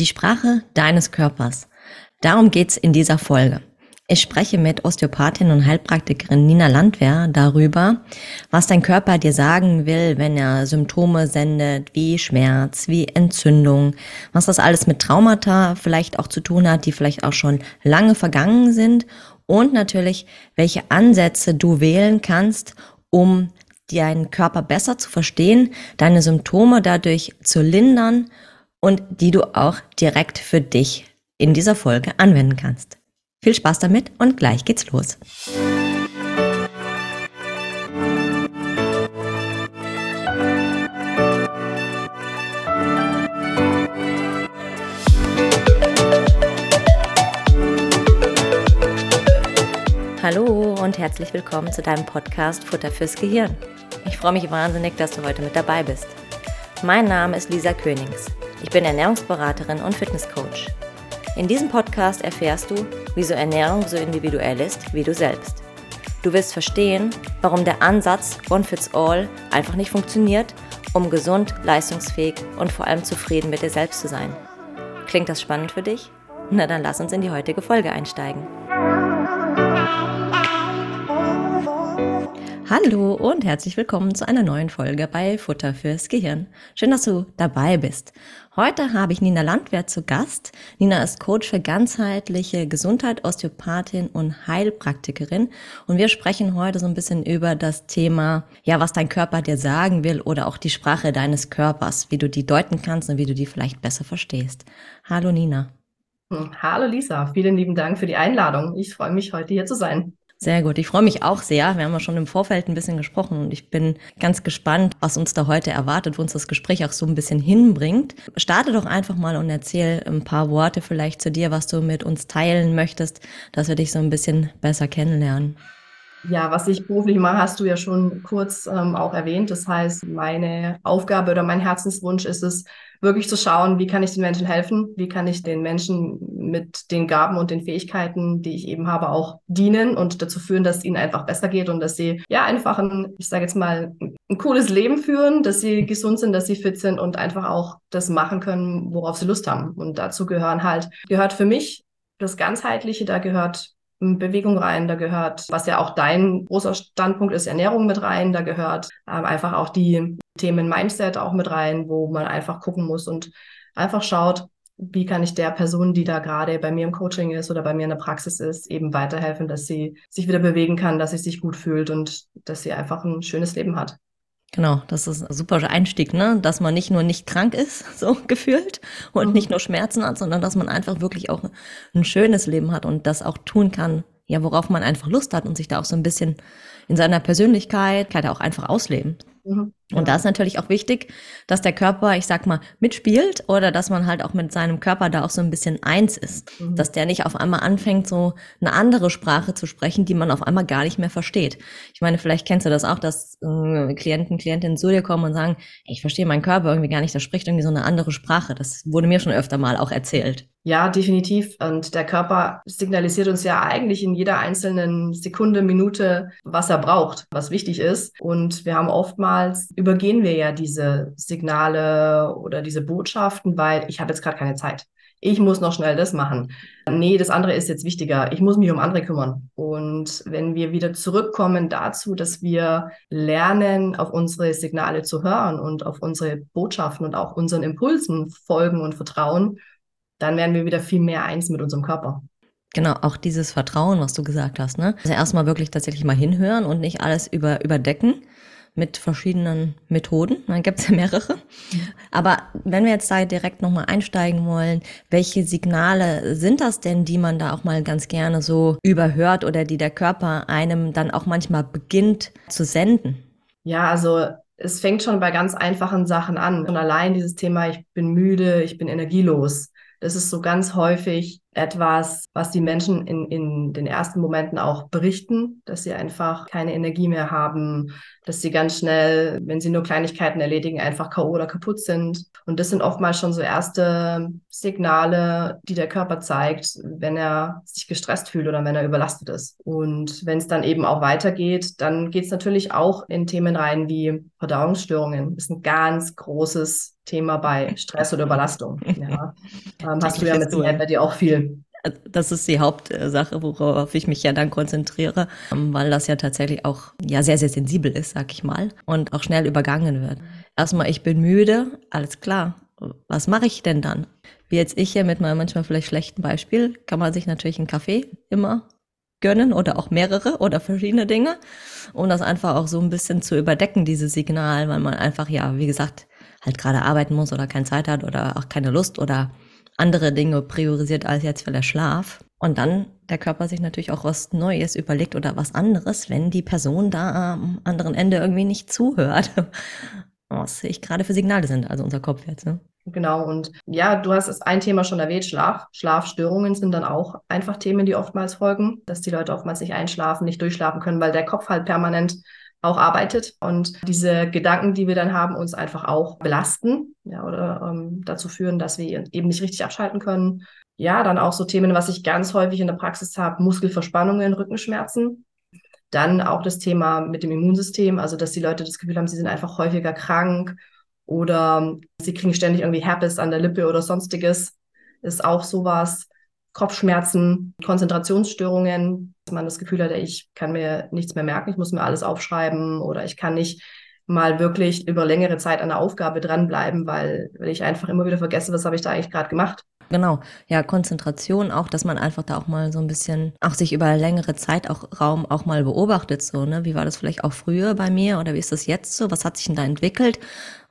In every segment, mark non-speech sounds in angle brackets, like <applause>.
Die Sprache deines Körpers. Darum geht's in dieser Folge. Ich spreche mit Osteopathin und Heilpraktikerin Nina Landwehr darüber, was dein Körper dir sagen will, wenn er Symptome sendet, wie Schmerz, wie Entzündung, was das alles mit Traumata vielleicht auch zu tun hat, die vielleicht auch schon lange vergangen sind und natürlich, welche Ansätze du wählen kannst, um deinen Körper besser zu verstehen, deine Symptome dadurch zu lindern und die du auch direkt für dich in dieser Folge anwenden kannst. Viel Spaß damit und gleich geht's los. Hallo und herzlich willkommen zu deinem Podcast Futter fürs Gehirn. Ich freue mich wahnsinnig, dass du heute mit dabei bist. Mein Name ist Lisa Könings. Ich bin Ernährungsberaterin und Fitnesscoach. In diesem Podcast erfährst du, wieso Ernährung so individuell ist wie du selbst. Du wirst verstehen, warum der Ansatz One Fits All einfach nicht funktioniert, um gesund, leistungsfähig und vor allem zufrieden mit dir selbst zu sein. Klingt das spannend für dich? Na dann lass uns in die heutige Folge einsteigen. Hallo und herzlich willkommen zu einer neuen Folge bei Futter fürs Gehirn. Schön, dass du dabei bist. Heute habe ich Nina Landwehr zu Gast. Nina ist Coach für ganzheitliche Gesundheit, Osteopathin und Heilpraktikerin. Und wir sprechen heute so ein bisschen über das Thema, ja, was dein Körper dir sagen will oder auch die Sprache deines Körpers, wie du die deuten kannst und wie du die vielleicht besser verstehst. Hallo Nina. Hm, hallo Lisa, vielen lieben Dank für die Einladung. Ich freue mich, heute hier zu sein. Sehr gut. Ich freue mich auch sehr. Wir haben ja schon im Vorfeld ein bisschen gesprochen und ich bin ganz gespannt, was uns da heute erwartet, wo uns das Gespräch auch so ein bisschen hinbringt. Starte doch einfach mal und erzähl ein paar Worte vielleicht zu dir, was du mit uns teilen möchtest, dass wir dich so ein bisschen besser kennenlernen. Ja, was ich beruflich mache, hast du ja schon kurz ähm, auch erwähnt. Das heißt, meine Aufgabe oder mein Herzenswunsch ist es, wirklich zu schauen, wie kann ich den Menschen helfen, wie kann ich den Menschen mit den Gaben und den Fähigkeiten, die ich eben habe, auch dienen und dazu führen, dass es ihnen einfach besser geht und dass sie ja einfach ein, ich sage jetzt mal, ein cooles Leben führen, dass sie gesund sind, dass sie fit sind und einfach auch das machen können, worauf sie Lust haben. Und dazu gehören halt, gehört für mich das Ganzheitliche, da gehört Bewegung rein, da gehört, was ja auch dein großer Standpunkt ist, Ernährung mit rein, da gehört ähm, einfach auch die Themen Mindset auch mit rein, wo man einfach gucken muss und einfach schaut, wie kann ich der Person, die da gerade bei mir im Coaching ist oder bei mir in der Praxis ist, eben weiterhelfen, dass sie sich wieder bewegen kann, dass sie sich gut fühlt und dass sie einfach ein schönes Leben hat. Genau, das ist ein super Einstieg, ne? Dass man nicht nur nicht krank ist, <laughs> so gefühlt, und mhm. nicht nur Schmerzen hat, sondern dass man einfach wirklich auch ein schönes Leben hat und das auch tun kann, ja, worauf man einfach Lust hat und sich da auch so ein bisschen in seiner Persönlichkeit auch einfach ausleben. Mhm. Und da ist natürlich auch wichtig, dass der Körper, ich sag mal, mitspielt oder dass man halt auch mit seinem Körper da auch so ein bisschen eins ist. Mhm. Dass der nicht auf einmal anfängt, so eine andere Sprache zu sprechen, die man auf einmal gar nicht mehr versteht. Ich meine, vielleicht kennst du das auch, dass äh, Klienten, Klientinnen zu dir kommen und sagen, ich verstehe meinen Körper irgendwie gar nicht, das spricht irgendwie so eine andere Sprache. Das wurde mir schon öfter mal auch erzählt. Ja, definitiv. Und der Körper signalisiert uns ja eigentlich in jeder einzelnen Sekunde, Minute, was er braucht, was wichtig ist. Und wir haben oftmals übergehen wir ja diese Signale oder diese Botschaften, weil ich habe jetzt gerade keine Zeit. Ich muss noch schnell das machen. Nee, das andere ist jetzt wichtiger. Ich muss mich um andere kümmern. Und wenn wir wieder zurückkommen dazu, dass wir lernen, auf unsere Signale zu hören und auf unsere Botschaften und auch unseren Impulsen folgen und vertrauen, dann werden wir wieder viel mehr eins mit unserem Körper. Genau, auch dieses Vertrauen, was du gesagt hast, ne? Also erstmal wirklich tatsächlich mal hinhören und nicht alles über, überdecken mit verschiedenen Methoden. Dann gibt es ja mehrere. Aber wenn wir jetzt da direkt nochmal einsteigen wollen, welche Signale sind das denn, die man da auch mal ganz gerne so überhört oder die der Körper einem dann auch manchmal beginnt zu senden? Ja, also es fängt schon bei ganz einfachen Sachen an. Und allein dieses Thema, ich bin müde, ich bin energielos. Das ist so ganz häufig etwas, was die Menschen in, in den ersten Momenten auch berichten, dass sie einfach keine Energie mehr haben, dass sie ganz schnell, wenn sie nur Kleinigkeiten erledigen, einfach K.O. oder kaputt sind. Und das sind oftmals schon so erste Signale, die der Körper zeigt, wenn er sich gestresst fühlt oder wenn er überlastet ist. Und wenn es dann eben auch weitergeht, dann geht es natürlich auch in Themen rein wie Verdauungsstörungen. Das ist ein ganz großes Thema bei Stress oder Überlastung. <laughs> Ja. Ähm, hast du ja mit bei dir auch viel. Das ist die Hauptsache, worauf ich mich ja dann konzentriere, ähm, weil das ja tatsächlich auch ja sehr, sehr sensibel ist, sag ich mal, und auch schnell übergangen wird. Erstmal, ich bin müde, alles klar. Was mache ich denn dann? Wie jetzt ich hier mit meinem manchmal vielleicht schlechten Beispiel, kann man sich natürlich einen Kaffee immer gönnen oder auch mehrere oder verschiedene Dinge, um das einfach auch so ein bisschen zu überdecken, dieses Signal, weil man einfach, ja, wie gesagt, halt gerade arbeiten muss oder keine Zeit hat oder auch keine Lust oder andere Dinge priorisiert als jetzt für der Schlaf. Und dann der Körper sich natürlich auch was Neues überlegt oder was anderes, wenn die Person da am anderen Ende irgendwie nicht zuhört. <laughs> Was ich gerade für Signale sind, also unser Kopf jetzt. Ne? Genau, und ja, du hast es ein Thema schon erwähnt, Schlaf. Schlafstörungen sind dann auch einfach Themen, die oftmals folgen, dass die Leute oftmals nicht einschlafen, nicht durchschlafen können, weil der Kopf halt permanent auch arbeitet und diese Gedanken, die wir dann haben, uns einfach auch belasten ja, oder ähm, dazu führen, dass wir eben nicht richtig abschalten können. Ja, dann auch so Themen, was ich ganz häufig in der Praxis habe, Muskelverspannungen, Rückenschmerzen. Dann auch das Thema mit dem Immunsystem, also dass die Leute das Gefühl haben, sie sind einfach häufiger krank oder sie kriegen ständig irgendwie Herpes an der Lippe oder sonstiges. Ist auch sowas. Kopfschmerzen, Konzentrationsstörungen, man das Gefühl hat, ich kann mir nichts mehr merken, ich muss mir alles aufschreiben oder ich kann nicht mal wirklich über längere Zeit an der Aufgabe dranbleiben, weil, weil ich einfach immer wieder vergesse, was habe ich da eigentlich gerade gemacht. Genau, ja, Konzentration auch, dass man einfach da auch mal so ein bisschen, auch sich über längere Zeit auch Raum auch mal beobachtet, so, ne? Wie war das vielleicht auch früher bei mir oder wie ist das jetzt so? Was hat sich denn da entwickelt?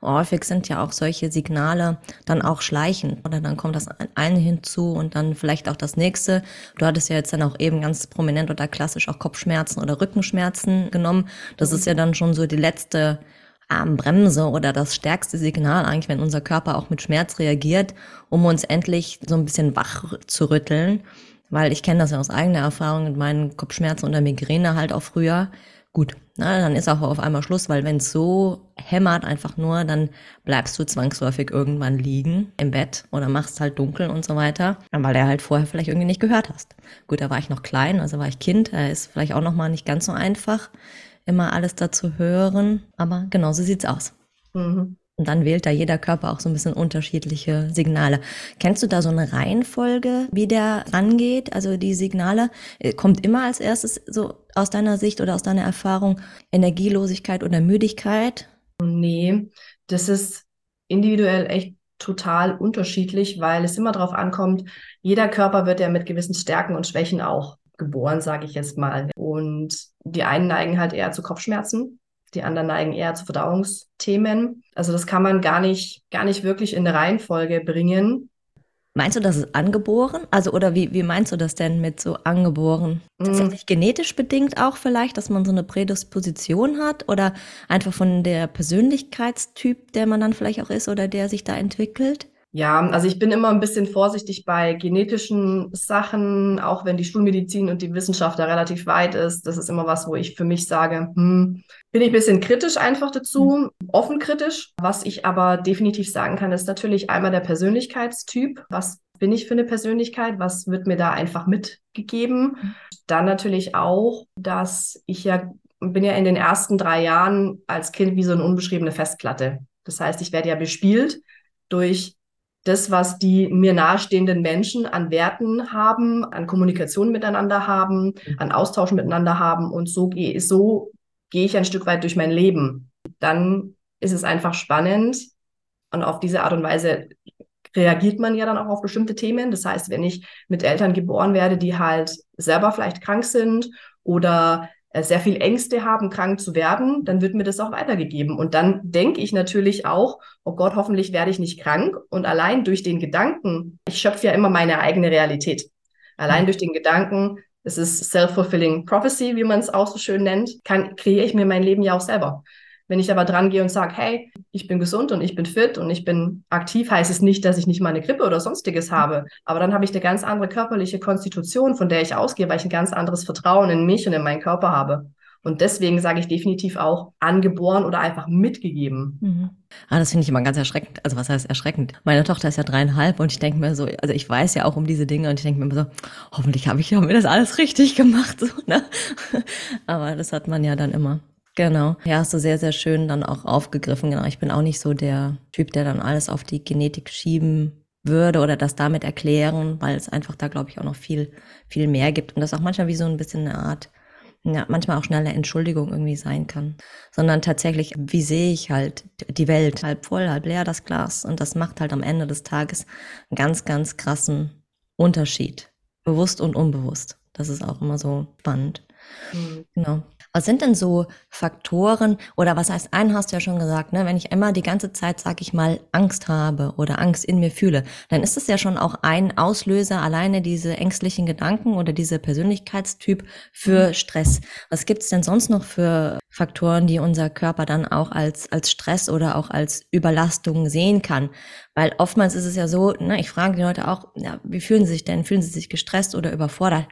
Häufig sind ja auch solche Signale dann auch schleichend oder dann kommt das eine hinzu und dann vielleicht auch das nächste. Du hattest ja jetzt dann auch eben ganz prominent oder klassisch auch Kopfschmerzen oder Rückenschmerzen genommen. Das ist ja dann schon so die letzte Armbremse oder das stärkste Signal eigentlich, wenn unser Körper auch mit Schmerz reagiert, um uns endlich so ein bisschen wach zu rütteln. Weil ich kenne das ja aus eigener Erfahrung mit meinen Kopfschmerzen oder Migräne halt auch früher. Gut, na, dann ist auch auf einmal Schluss, weil wenn es so hämmert einfach nur, dann bleibst du zwangsläufig irgendwann liegen im Bett oder machst halt dunkel und so weiter, weil er halt vorher vielleicht irgendwie nicht gehört hast. Gut, da war ich noch klein, also war ich Kind, da ist vielleicht auch noch mal nicht ganz so einfach immer alles dazu hören. Aber genau so sieht's aus. Mhm. Und dann wählt da jeder Körper auch so ein bisschen unterschiedliche Signale. Kennst du da so eine Reihenfolge, wie der rangeht? Also die Signale, äh, kommt immer als erstes so aus deiner Sicht oder aus deiner Erfahrung Energielosigkeit oder Müdigkeit? Nee, das ist individuell echt total unterschiedlich, weil es immer darauf ankommt, jeder Körper wird ja mit gewissen Stärken und Schwächen auch geboren, sage ich jetzt mal. Und die einen neigen halt eher zu Kopfschmerzen, die anderen neigen eher zu Verdauungsthemen. Also das kann man gar nicht, gar nicht wirklich in eine Reihenfolge bringen. Meinst du, das ist angeboren? Also, oder wie, wie meinst du das denn mit so angeboren? Mm. Tatsächlich genetisch bedingt auch vielleicht, dass man so eine Prädisposition hat oder einfach von der Persönlichkeitstyp, der man dann vielleicht auch ist oder der sich da entwickelt? Ja, also ich bin immer ein bisschen vorsichtig bei genetischen Sachen, auch wenn die Schulmedizin und die Wissenschaft da relativ weit ist. Das ist immer was, wo ich für mich sage, hm, bin ich ein bisschen kritisch einfach dazu, mhm. offen kritisch. Was ich aber definitiv sagen kann, ist natürlich einmal der Persönlichkeitstyp. Was bin ich für eine Persönlichkeit? Was wird mir da einfach mitgegeben? Mhm. Dann natürlich auch, dass ich ja bin ja in den ersten drei Jahren als Kind wie so eine unbeschriebene Festplatte. Das heißt, ich werde ja bespielt durch das, was die mir nahestehenden Menschen an Werten haben, an Kommunikation miteinander haben, mhm. an Austausch miteinander haben. Und so gehe so gehe ich ein Stück weit durch mein Leben. Dann ist es einfach spannend. Und auf diese Art und Weise reagiert man ja dann auch auf bestimmte Themen. Das heißt, wenn ich mit Eltern geboren werde, die halt selber vielleicht krank sind oder sehr viel Ängste haben, krank zu werden, dann wird mir das auch weitergegeben. Und dann denke ich natürlich auch, oh Gott, hoffentlich werde ich nicht krank. Und allein durch den Gedanken, ich schöpfe ja immer meine eigene Realität. Allein mhm. durch den Gedanken, es ist self-fulfilling prophecy, wie man es auch so schön nennt, kann, kreiere ich mir mein Leben ja auch selber. Wenn ich aber dran gehe und sage, hey, ich bin gesund und ich bin fit und ich bin aktiv, heißt es nicht, dass ich nicht mal eine Grippe oder sonstiges habe. Aber dann habe ich eine ganz andere körperliche Konstitution, von der ich ausgehe, weil ich ein ganz anderes Vertrauen in mich und in meinen Körper habe. Und deswegen sage ich definitiv auch angeboren oder einfach mitgegeben. Mhm. Ah, das finde ich immer ganz erschreckend. Also was heißt erschreckend? Meine Tochter ist ja dreieinhalb und ich denke mir so, also ich weiß ja auch um diese Dinge und ich denke mir immer so, hoffentlich habe ich ja mir das alles richtig gemacht. <laughs> So, ne? Aber das hat man ja dann immer. Genau. Ja, hast du sehr, sehr schön dann auch aufgegriffen. Genau. Ich bin auch nicht so der Typ, der dann alles auf die Genetik schieben würde oder das damit erklären, weil es einfach da, glaube ich, auch noch viel, viel mehr gibt und das auch manchmal wie so ein bisschen eine Art ja, manchmal auch schnell eine Entschuldigung irgendwie sein kann, sondern tatsächlich, wie sehe ich halt die Welt, halb voll, halb leer das Glas und das macht halt am Ende des Tages einen ganz, ganz krassen Unterschied, bewusst und unbewusst. Das ist auch immer so spannend. Mhm. Genau. Was sind denn so Faktoren oder was heißt, einen hast du ja schon gesagt, ne, wenn ich immer die ganze Zeit, sag ich mal, Angst habe oder Angst in mir fühle, dann ist es ja schon auch ein Auslöser, alleine diese ängstlichen Gedanken oder diese Persönlichkeitstyp für mhm. Stress. Was gibt's denn sonst noch für Faktoren, die unser Körper dann auch als, als Stress oder auch als Überlastung sehen kann? Weil oftmals ist es ja so, ne, ich frage die Leute auch, ja, wie fühlen sie sich denn? Fühlen sie sich gestresst oder überfordert?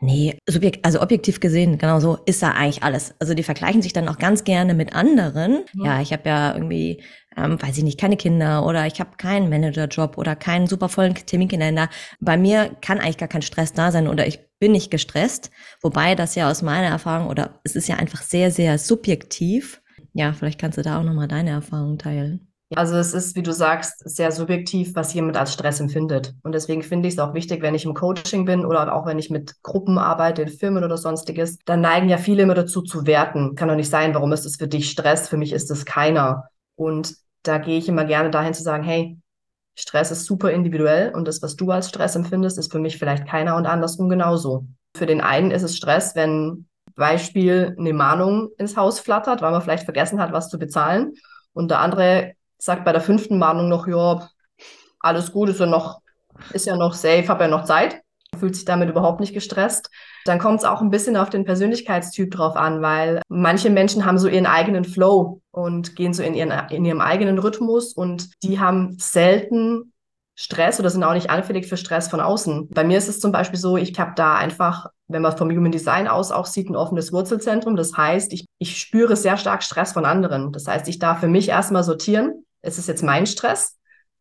Nee, subjekt, also objektiv gesehen, genau so ist da eigentlich alles. Also die vergleichen sich dann auch ganz gerne mit anderen. Ja, ja ich habe ja irgendwie, ähm, weiß ich nicht, keine Kinder oder ich habe keinen Managerjob oder keinen super vollen Terminkalender. Bei mir kann eigentlich gar kein Stress da sein oder ich bin nicht gestresst. Wobei das ja aus meiner Erfahrung oder es ist ja einfach sehr, sehr subjektiv. Ja, vielleicht kannst du da auch nochmal deine Erfahrung teilen. Also es ist, wie du sagst, sehr subjektiv, was jemand als Stress empfindet. Und deswegen finde ich es auch wichtig, wenn ich im Coaching bin oder auch wenn ich mit Gruppen arbeite, in Firmen oder sonstiges, dann neigen ja viele immer dazu zu werten. Kann doch nicht sein, warum ist es für dich Stress? Für mich ist es keiner. Und da gehe ich immer gerne dahin zu sagen, hey, Stress ist super individuell und das, was du als Stress empfindest, ist für mich vielleicht keiner und andersrum genauso. Für den einen ist es Stress, wenn Beispiel eine Mahnung ins Haus flattert, weil man vielleicht vergessen hat, was zu bezahlen. Und der andere sagt bei der fünften Mahnung noch, ja, alles gut, ist ja noch, ist ja noch safe, habe ja noch Zeit, fühlt sich damit überhaupt nicht gestresst. Dann kommt es auch ein bisschen auf den Persönlichkeitstyp drauf an, weil manche Menschen haben so ihren eigenen Flow und gehen so in, ihren, in ihrem eigenen Rhythmus und die haben selten Stress oder sind auch nicht anfällig für Stress von außen. Bei mir ist es zum Beispiel so, ich habe da einfach, wenn man vom Human Design aus auch sieht, ein offenes Wurzelzentrum. Das heißt, ich, ich spüre sehr stark Stress von anderen. Das heißt, ich darf für mich erstmal sortieren, ist es jetzt mein Stress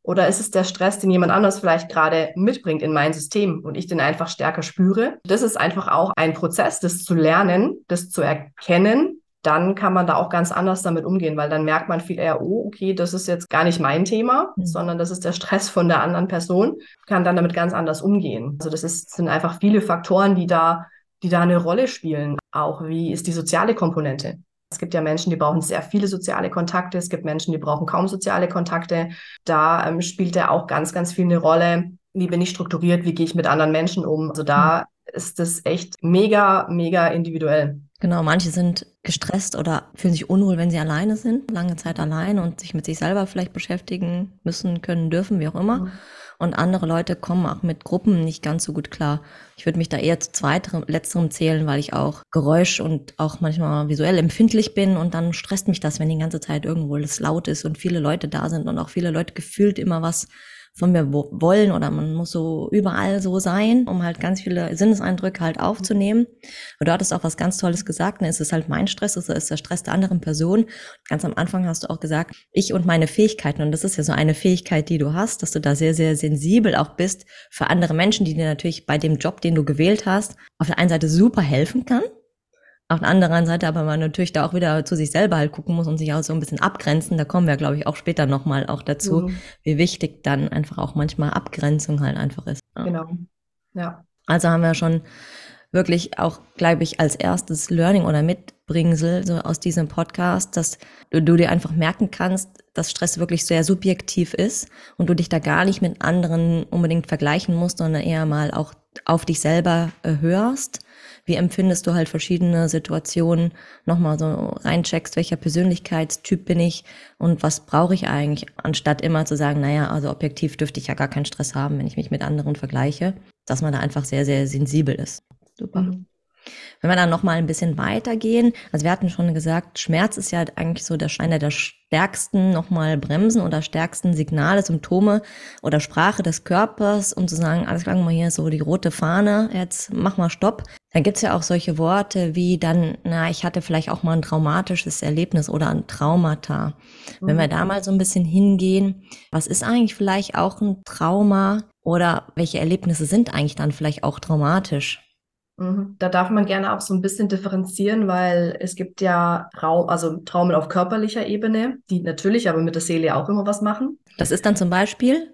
oder ist es der Stress, den jemand anders vielleicht gerade mitbringt in mein System und ich den einfach stärker spüre? Das ist einfach auch ein Prozess, das zu lernen, das zu erkennen. Dann kann man da auch ganz anders damit umgehen, weil dann merkt man viel eher, oh, okay, das ist jetzt gar nicht mein Thema, mhm. sondern das ist der Stress von der anderen Person, kann dann damit ganz anders umgehen. Also das ist, sind einfach viele Faktoren, die da, die da eine Rolle spielen. Auch wie ist die soziale Komponente? Es gibt ja Menschen, die brauchen sehr viele soziale Kontakte. Es gibt Menschen, die brauchen kaum soziale Kontakte. Da ähm, spielt ja auch ganz, ganz viel eine Rolle. Wie bin ich strukturiert? Wie gehe ich mit anderen Menschen um? Also da mhm. ist das echt mega, mega individuell. Genau, manche sind gestresst oder fühlen sich unwohl, wenn sie alleine sind, lange Zeit allein und sich mit sich selber vielleicht beschäftigen müssen, können, dürfen, wie auch immer. Mhm und andere Leute kommen auch mit Gruppen nicht ganz so gut klar. Ich würde mich da eher zu zweiterem, letzterem zählen, weil ich auch Geräusch und auch manchmal visuell empfindlich bin und dann stresst mich das, wenn die ganze Zeit irgendwo es laut ist und viele Leute da sind und auch viele Leute gefühlt immer was von mir wollen oder man muss so überall so sein, um halt ganz viele Sinneseindrücke halt aufzunehmen. Und du hattest auch was ganz Tolles gesagt, ne? es ist halt mein Stress, es ist der Stress der anderen Person. Ganz am Anfang hast du auch gesagt, ich und meine Fähigkeiten. Und das ist ja so eine Fähigkeit, die du hast, dass du da sehr, sehr sensibel auch bist für andere Menschen, die dir natürlich bei dem Job, den du gewählt hast, auf der einen Seite super helfen kann auf der anderen Seite aber man natürlich da auch wieder zu sich selber halt gucken muss und sich auch so ein bisschen abgrenzen. Da kommen wir, glaube ich, auch später nochmal auch dazu, mhm. wie wichtig dann einfach auch manchmal Abgrenzung halt einfach ist. Ja. Genau. Ja. Also haben wir schon wirklich auch, glaube ich, als erstes Learning oder Mitbringsel so aus diesem Podcast, dass du, du dir einfach merken kannst, dass Stress wirklich sehr subjektiv ist und du dich da gar nicht mit anderen unbedingt vergleichen musst, sondern eher mal auch auf dich selber äh, hörst wie empfindest du halt verschiedene Situationen, nochmal so reincheckst, welcher Persönlichkeitstyp bin ich und was brauche ich eigentlich, anstatt immer zu sagen, naja, also objektiv dürfte ich ja gar keinen Stress haben, wenn ich mich mit anderen vergleiche, dass man da einfach sehr, sehr sensibel ist. Super. Mhm. Wenn wir dann noch mal ein bisschen weitergehen, also wir hatten schon gesagt, Schmerz ist ja eigentlich so der, einer der stärksten noch mal Bremsen oder stärksten Signale, Symptome oder Sprache des Körpers, um zu sagen, alles klar, mal hier so die rote Fahne, jetzt mach mal Stopp. Dann gibt's ja auch solche Worte wie dann, na, ich hatte vielleicht auch mal ein traumatisches Erlebnis oder ein Traumata. Mhm. Wenn wir da mal so ein bisschen hingehen, was ist eigentlich vielleicht auch ein Trauma oder welche Erlebnisse sind eigentlich dann vielleicht auch traumatisch? Mhm. Da darf man gerne auch so ein bisschen differenzieren, weil es gibt ja Traum, also Traumen auf körperlicher Ebene, die natürlich aber mit der Seele auch immer was machen. Das ist dann zum Beispiel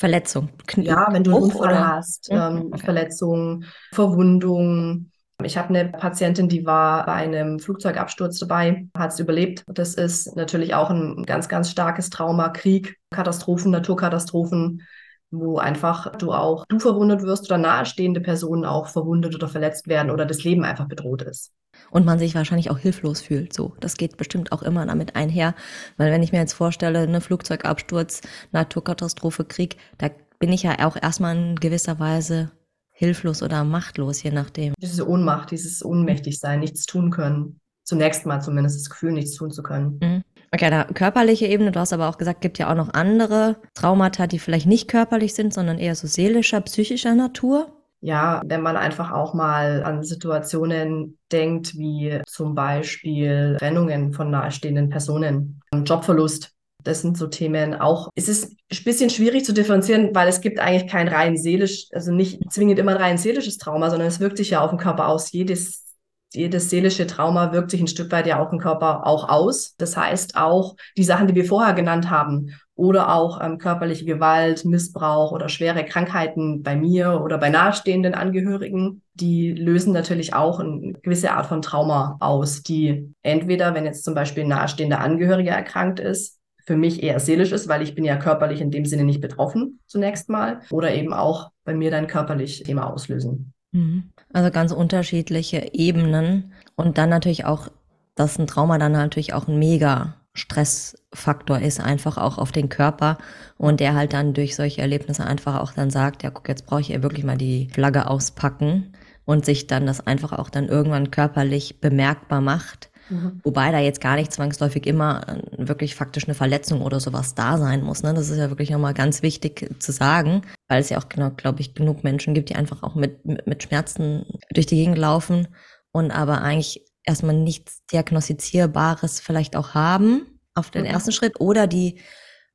Verletzung. Knie ja, wenn du einen Unfall oder? hast, mhm. ähm, okay. Verletzung, Verwundung. Ich habe eine Patientin, die war bei einem Flugzeugabsturz dabei, hat es überlebt. Das ist natürlich auch ein ganz, ganz starkes Trauma, Krieg, Katastrophen, Naturkatastrophen wo einfach du auch du verwundet wirst oder nahestehende Personen auch verwundet oder verletzt werden oder das Leben einfach bedroht ist. Und man sich wahrscheinlich auch hilflos fühlt. So, das geht bestimmt auch immer damit einher, weil wenn ich mir jetzt vorstelle, eine Flugzeugabsturz, Naturkatastrophe, Krieg, da bin ich ja auch erstmal in gewisser Weise hilflos oder machtlos, je nachdem. Diese Ohnmacht, dieses Ohnmächtigsein, nichts tun können. Zunächst mal zumindest das Gefühl, nichts tun zu können. Mhm. Okay, da körperliche Ebene, du hast aber auch gesagt, gibt ja auch noch andere Traumata, die vielleicht nicht körperlich sind, sondern eher so seelischer, psychischer Natur. Ja, wenn man einfach auch mal an Situationen denkt, wie zum Beispiel Trennungen von nahestehenden Personen, Jobverlust. Das sind so Themen auch. Es ist ein bisschen schwierig zu differenzieren, weil es gibt eigentlich kein rein seelisch, also nicht zwingend immer ein rein seelisches Trauma, sondern es wirkt sich ja auf den Körper aus. Jedes jedes seelische Trauma wirkt sich ein Stück weit ja auf den Körper auch aus. Das heißt auch die Sachen, die wir vorher genannt haben, oder auch ähm, körperliche Gewalt, Missbrauch oder schwere Krankheiten bei mir oder bei nahestehenden Angehörigen, die lösen natürlich auch eine gewisse Art von Trauma aus, die entweder, wenn jetzt zum Beispiel ein nahestehender Angehöriger erkrankt ist, für mich eher seelisch ist, weil ich bin ja körperlich in dem Sinne nicht betroffen zunächst mal, oder eben auch bei mir dann körperlich Thema auslösen. Mhm. Also ganz unterschiedliche Ebenen und dann natürlich auch, dass ein Trauma dann natürlich auch ein mega Stressfaktor ist, einfach auch auf den Körper und der halt dann durch solche Erlebnisse einfach auch dann sagt, ja guck, jetzt brauche ich ja wirklich mal die Flagge auspacken und sich dann das einfach auch dann irgendwann körperlich bemerkbar macht Mhm. Wobei da jetzt gar nicht zwangsläufig immer äh, wirklich faktisch eine Verletzung oder sowas da sein muss. Ne? Das ist ja wirklich nochmal ganz wichtig zu sagen, weil es ja auch genau, glaube ich, genug Menschen gibt, die einfach auch mit, mit Schmerzen durch die Gegend laufen und aber eigentlich erstmal nichts Diagnostizierbares vielleicht auch haben auf den ersten Schritt oder die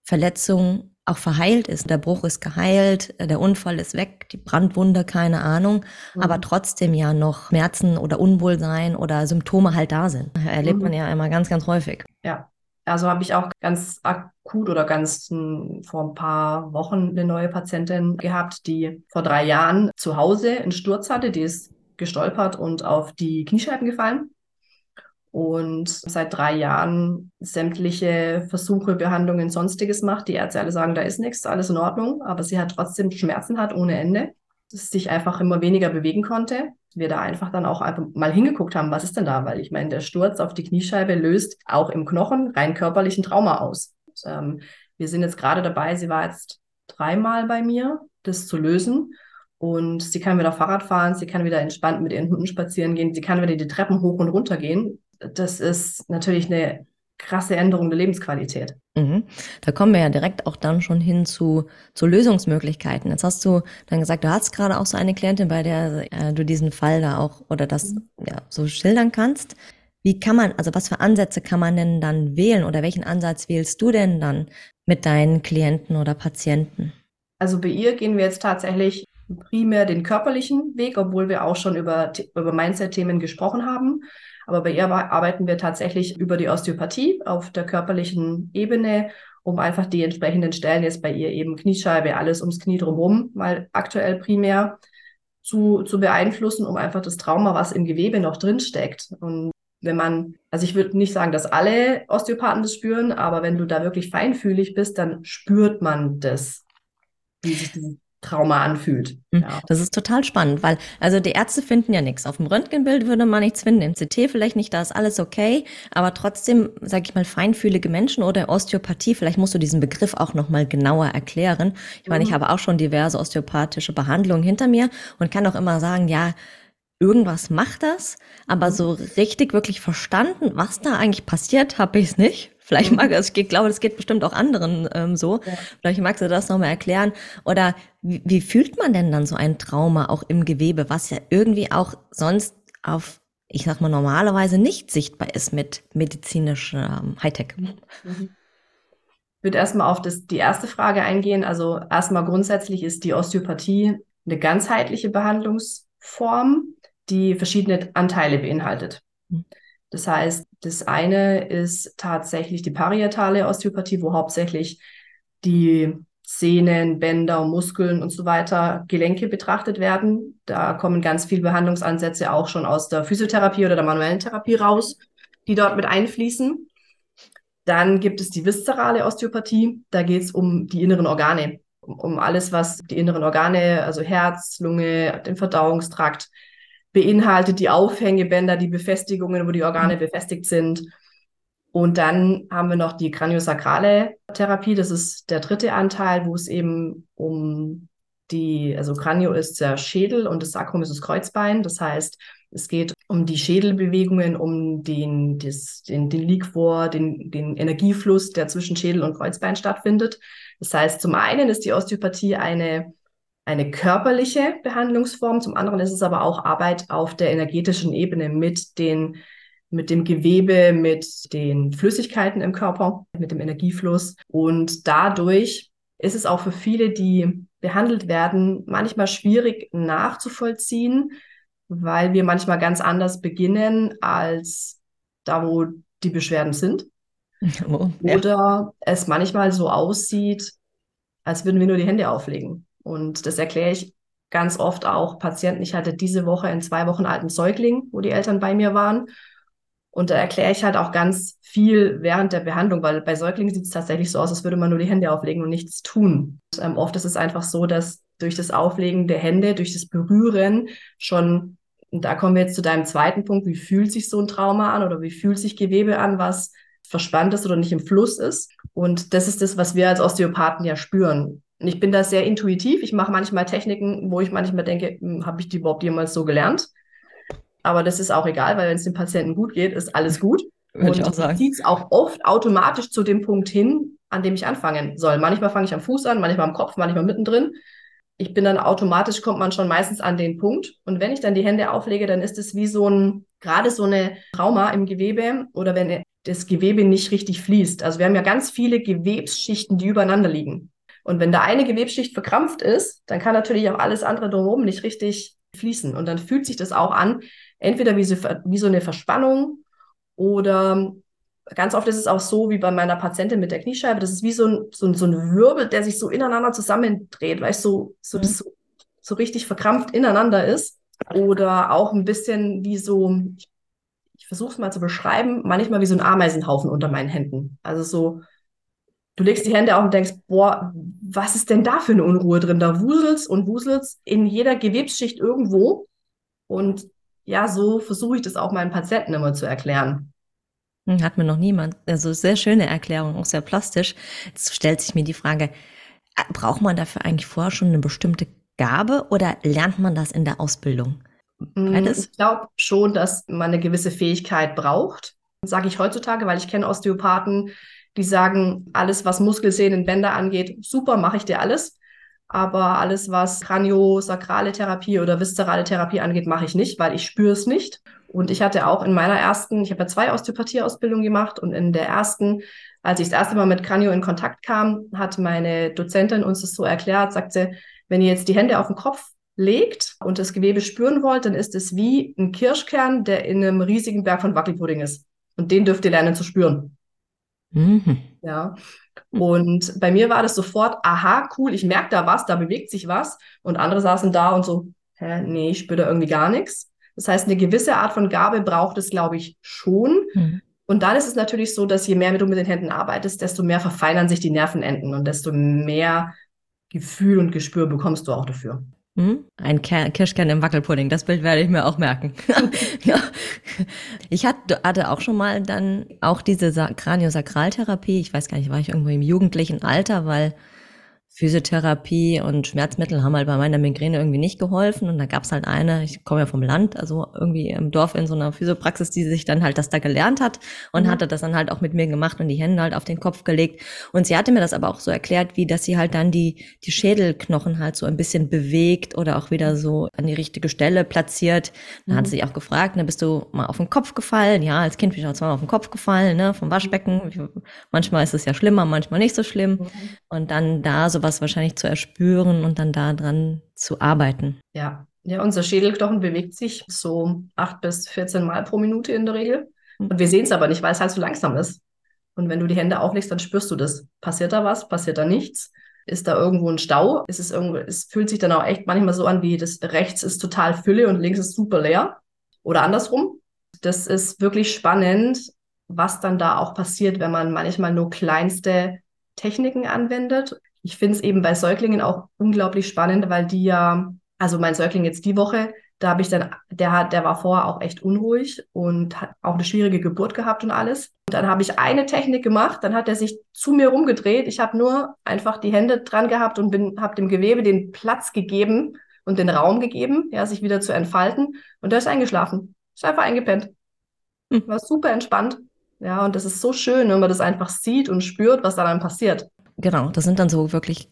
Verletzung auch verheilt ist. Der Bruch ist geheilt, der Unfall ist weg, die Brandwunde, keine Ahnung, mhm. aber trotzdem ja noch Schmerzen oder Unwohlsein oder Symptome halt da sind. Erlebt mhm. man ja immer ganz, ganz häufig. Ja. Also habe ich auch ganz akut oder ganz hm, vor ein paar Wochen eine neue Patientin gehabt, die vor drei Jahren zu Hause einen Sturz hatte, die ist gestolpert und auf die Kniescheiben gefallen und seit drei Jahren sämtliche Versuche, Behandlungen, sonstiges macht. Die Ärzte alle sagen, da ist nichts, alles in Ordnung, aber sie hat trotzdem Schmerzen hat ohne Ende, dass sich einfach immer weniger bewegen konnte. Wir da einfach dann auch mal hingeguckt haben, was ist denn da? Weil ich meine, der Sturz auf die Kniescheibe löst auch im Knochen rein körperlichen Trauma aus. Und, ähm, wir sind jetzt gerade dabei, sie war jetzt dreimal bei mir, das zu lösen. Und sie kann wieder Fahrrad fahren, sie kann wieder entspannt mit ihren Hunden spazieren gehen, sie kann wieder die Treppen hoch und runter gehen das ist natürlich eine krasse Änderung der Lebensqualität. Mhm. Da kommen wir ja direkt auch dann schon hin zu, zu Lösungsmöglichkeiten. Jetzt hast du dann gesagt, du hast gerade auch so eine Klientin, bei der äh, du diesen Fall da auch oder das mhm. ja, so schildern kannst. Wie kann man, also was für Ansätze kann man denn dann wählen oder welchen Ansatz wählst du denn dann mit deinen Klienten oder Patienten? Also bei ihr gehen wir jetzt tatsächlich primär den körperlichen Weg, obwohl wir auch schon über, über Mindset-Themen gesprochen haben. Aber bei ihr arbeiten wir tatsächlich über die Osteopathie auf der körperlichen Ebene, um einfach die entsprechenden Stellen, jetzt bei ihr eben Kniescheibe, alles ums Knie drumherum, mal aktuell primär zu, zu beeinflussen, um einfach das Trauma, was im Gewebe noch drin steckt. Und wenn man, also ich würde nicht sagen, dass alle Osteopathen das spüren, aber wenn du da wirklich feinfühlig bist, dann spürt man das, wie sich dieses Trauma anfühlt. Hm, ja. Das ist total spannend, weil also die Ärzte finden ja nichts. Auf dem Röntgenbild würde man nichts finden, im CT vielleicht nicht, da ist alles okay, aber trotzdem, sage ich mal, feinfühlige Menschen oder Osteopathie, vielleicht musst du diesen Begriff auch noch mal genauer erklären. Ich meine, ich mhm. habe auch schon diverse osteopathische Behandlungen hinter mir und kann auch immer sagen, ja, irgendwas macht das, aber so richtig wirklich verstanden, was da eigentlich passiert, habe ich es nicht. Vielleicht mag <laughs> es, ich glaube, das geht bestimmt auch anderen ähm, so. Ja. Vielleicht magst du das nochmal erklären. Oder wie, wie fühlt man denn dann so ein Trauma auch im Gewebe, was ja irgendwie auch sonst auf, ich sag mal, normalerweise nicht sichtbar ist mit medizinischer ähm, Hightech? Mhm. Ich würde erstmal auf das, die erste Frage eingehen. Also erstmal grundsätzlich ist die Osteopathie eine ganzheitliche Behandlungsform, die verschiedene Anteile beinhaltet. Mhm. Das heißt, das eine ist tatsächlich die parietale Osteopathie, wo hauptsächlich die Sehnen, Bänder, Muskeln und so weiter, Gelenke betrachtet werden. Da kommen ganz viele Behandlungsansätze auch schon aus der Physiotherapie oder der manuellen Therapie raus, die dort mit einfließen. Dann gibt es die viszerale Osteopathie. Da geht es um die inneren Organe, um alles, was die inneren Organe, also Herz, Lunge, den Verdauungstrakt, beinhaltet die Aufhängebänder, die Befestigungen, wo die Organe mhm. befestigt sind. Und dann haben wir noch die kraniosakrale Therapie. Das ist der dritte Anteil, wo es eben um die, also Kranio ist der Schädel und das Sacrum ist das Kreuzbein. Das heißt, es geht um die Schädelbewegungen, um den, das, den, den Liquor, den, den Energiefluss, der zwischen Schädel und Kreuzbein stattfindet. Das heißt, zum einen ist die Osteopathie eine eine körperliche Behandlungsform, zum anderen ist es aber auch Arbeit auf der energetischen Ebene mit den mit dem Gewebe, mit den Flüssigkeiten im Körper, mit dem Energiefluss. Und dadurch ist es auch für viele, die behandelt werden, manchmal schwierig nachzuvollziehen, weil wir manchmal ganz anders beginnen als da, wo die Beschwerden sind. <laughs> Oh, ja. Oder es manchmal so aussieht, als würden wir nur die Hände auflegen. Und das erkläre ich ganz oft auch Patienten. Ich hatte diese Woche einen zwei Wochen alten Säugling, wo die Eltern bei mir waren. Und da erkläre ich halt auch ganz viel während der Behandlung, weil bei Säuglingen sieht es tatsächlich so aus, als würde man nur die Hände auflegen und nichts tun. Und, ähm, oft ist es einfach so, dass durch das Auflegen der Hände, durch das Berühren schon, und da kommen wir jetzt zu deinem zweiten Punkt, wie fühlt sich so ein Trauma an oder wie fühlt sich Gewebe an, was verspannt ist oder nicht im Fluss ist. Und das ist das, was wir als Osteopathen ja spüren. Und ich bin da sehr intuitiv. Ich mache manchmal Techniken, wo ich manchmal denke, hm, habe ich die überhaupt jemals so gelernt? Aber das ist auch egal, weil wenn es dem Patienten gut geht, ist alles gut. <laughs> Würde und ich auch sagen. zieht es auch oft automatisch zu dem Punkt hin, an dem ich anfangen soll. Manchmal fange ich am Fuß an, manchmal am Kopf, manchmal mittendrin. Ich bin dann automatisch, kommt man schon meistens an den Punkt. Und wenn ich dann die Hände auflege, dann ist es wie so ein, gerade so eine Trauma im Gewebe oder wenn das Gewebe nicht richtig fließt. Also wir haben ja ganz viele Gewebsschichten, die übereinander liegen. Und wenn da eine Gewebsschicht verkrampft ist, dann kann natürlich auch alles andere drumherum nicht richtig fließen. Und dann fühlt sich das auch an, entweder wie so, wie so eine Verspannung oder ganz oft ist es auch so wie bei meiner Patientin mit der Kniescheibe, das ist wie so ein, so ein, so ein Wirbel, der sich so ineinander zusammendreht, weil es so, so, mhm. so, so richtig verkrampft ineinander ist. Oder auch ein bisschen wie so, ich versuche es mal zu beschreiben, manchmal wie so ein Ameisenhaufen unter meinen Händen. Also so, du legst die Hände auf und denkst, boah, was ist denn da für eine Unruhe drin? Da wuselt's und wuselt's in jeder Gewebsschicht irgendwo. Und ja, so versuche ich das auch meinen Patienten immer zu erklären. Hm, hat mir noch niemand. Also sehr schöne Erklärung, auch sehr plastisch. Jetzt stellt sich mir die Frage, äh, braucht man dafür eigentlich vorher schon eine bestimmte Gabe oder lernt man das in der Ausbildung? Hm, Beides? Ich glaube schon, dass man eine gewisse Fähigkeit braucht. Sage ich heutzutage, weil ich kenne Osteopathen, die sagen, alles, was Muskelsehnen, Bänder angeht, super, mache ich dir alles. Aber alles, was kraniosakrale Therapie oder viszerale Therapie angeht, mache ich nicht, weil ich spüre es nicht. Und ich hatte auch in meiner ersten, ich habe ja zwei Osteopathie-Ausbildungen gemacht und in der ersten, als ich das erste Mal mit Kranio in Kontakt kam, hat meine Dozentin uns das so erklärt, sagt sie, wenn ihr jetzt die Hände auf den Kopf legt und das Gewebe spüren wollt, dann ist es wie ein Kirschkern, der in einem riesigen Berg von Wackelpudding ist. Und den dürft ihr lernen zu spüren. Mhm. Ja. Und bei mir war das sofort, aha, cool, ich merke da was, da bewegt sich was. Und andere saßen da und so, hä, nee, ich spüre da irgendwie gar nichts. Das heißt, eine gewisse Art von Gabe braucht es, glaube ich, schon. Mhm. Und dann ist es natürlich so, dass je mehr du mit den Händen arbeitest, desto mehr verfeinern sich die Nervenenden und desto mehr Gefühl und Gespür bekommst du auch dafür. Hm? Ein Kirschkern im Wackelpudding, das Bild werde ich mir auch merken. <laughs> ja. Ich hatte auch schon mal dann auch diese Kraniosakraltherapie. Ich weiß gar nicht, war ich irgendwo im jugendlichen Alter, weil Physiotherapie und Schmerzmittel haben halt bei meiner Migräne irgendwie nicht geholfen. Und da gab's halt eine, ich komme ja vom Land, also irgendwie im Dorf in so einer Physiopraxis, die sich dann halt das da gelernt hat und mhm. hatte das dann halt auch mit mir gemacht und die Hände halt auf den Kopf gelegt. Und sie hatte mir das aber auch so erklärt, wie dass sie halt dann die, die Schädelknochen halt so ein bisschen bewegt oder auch wieder so an die richtige Stelle platziert. Dann mhm. hat sie auch gefragt, ne, bist du mal auf den Kopf gefallen? Ja, als Kind bin ich auch zweimal auf den Kopf gefallen, ne, vom Waschbecken. Manchmal ist es ja schlimmer, manchmal nicht so schlimm. Mhm. Und dann da so sowas wahrscheinlich zu erspüren und dann da dran zu arbeiten. Ja. Ja, unser Schädelknochen bewegt sich so acht bis 14 Mal pro Minute in der Regel. Hm. Und wir sehen es aber nicht, weil es halt so langsam ist. Und wenn du die Hände auflegst, dann spürst du das. Passiert da was? Passiert da nichts? Ist da irgendwo ein Stau? Ist es irgendwo, es fühlt sich dann auch echt manchmal so an, wie das rechts ist total Fülle und links ist super leer. Oder andersrum. Das ist wirklich spannend, was dann da auch passiert, wenn man manchmal nur kleinste Techniken anwendet ich finde es eben bei Säuglingen auch unglaublich spannend, weil die ja, also mein Säugling jetzt die Woche, da habe ich dann, der hat, der war vorher auch echt unruhig und hat auch eine schwierige Geburt gehabt und alles. Und dann habe ich eine Technik gemacht, dann hat er sich zu mir rumgedreht. Ich habe nur einfach die Hände dran gehabt und bin, habe dem Gewebe den Platz gegeben und den Raum gegeben, ja, sich wieder zu entfalten. Und der ist eingeschlafen. Ist einfach eingepennt. Hm. War super entspannt. Ja, und das ist so schön, wenn man das einfach sieht und spürt, was da dann passiert. Genau, das sind dann so wirklich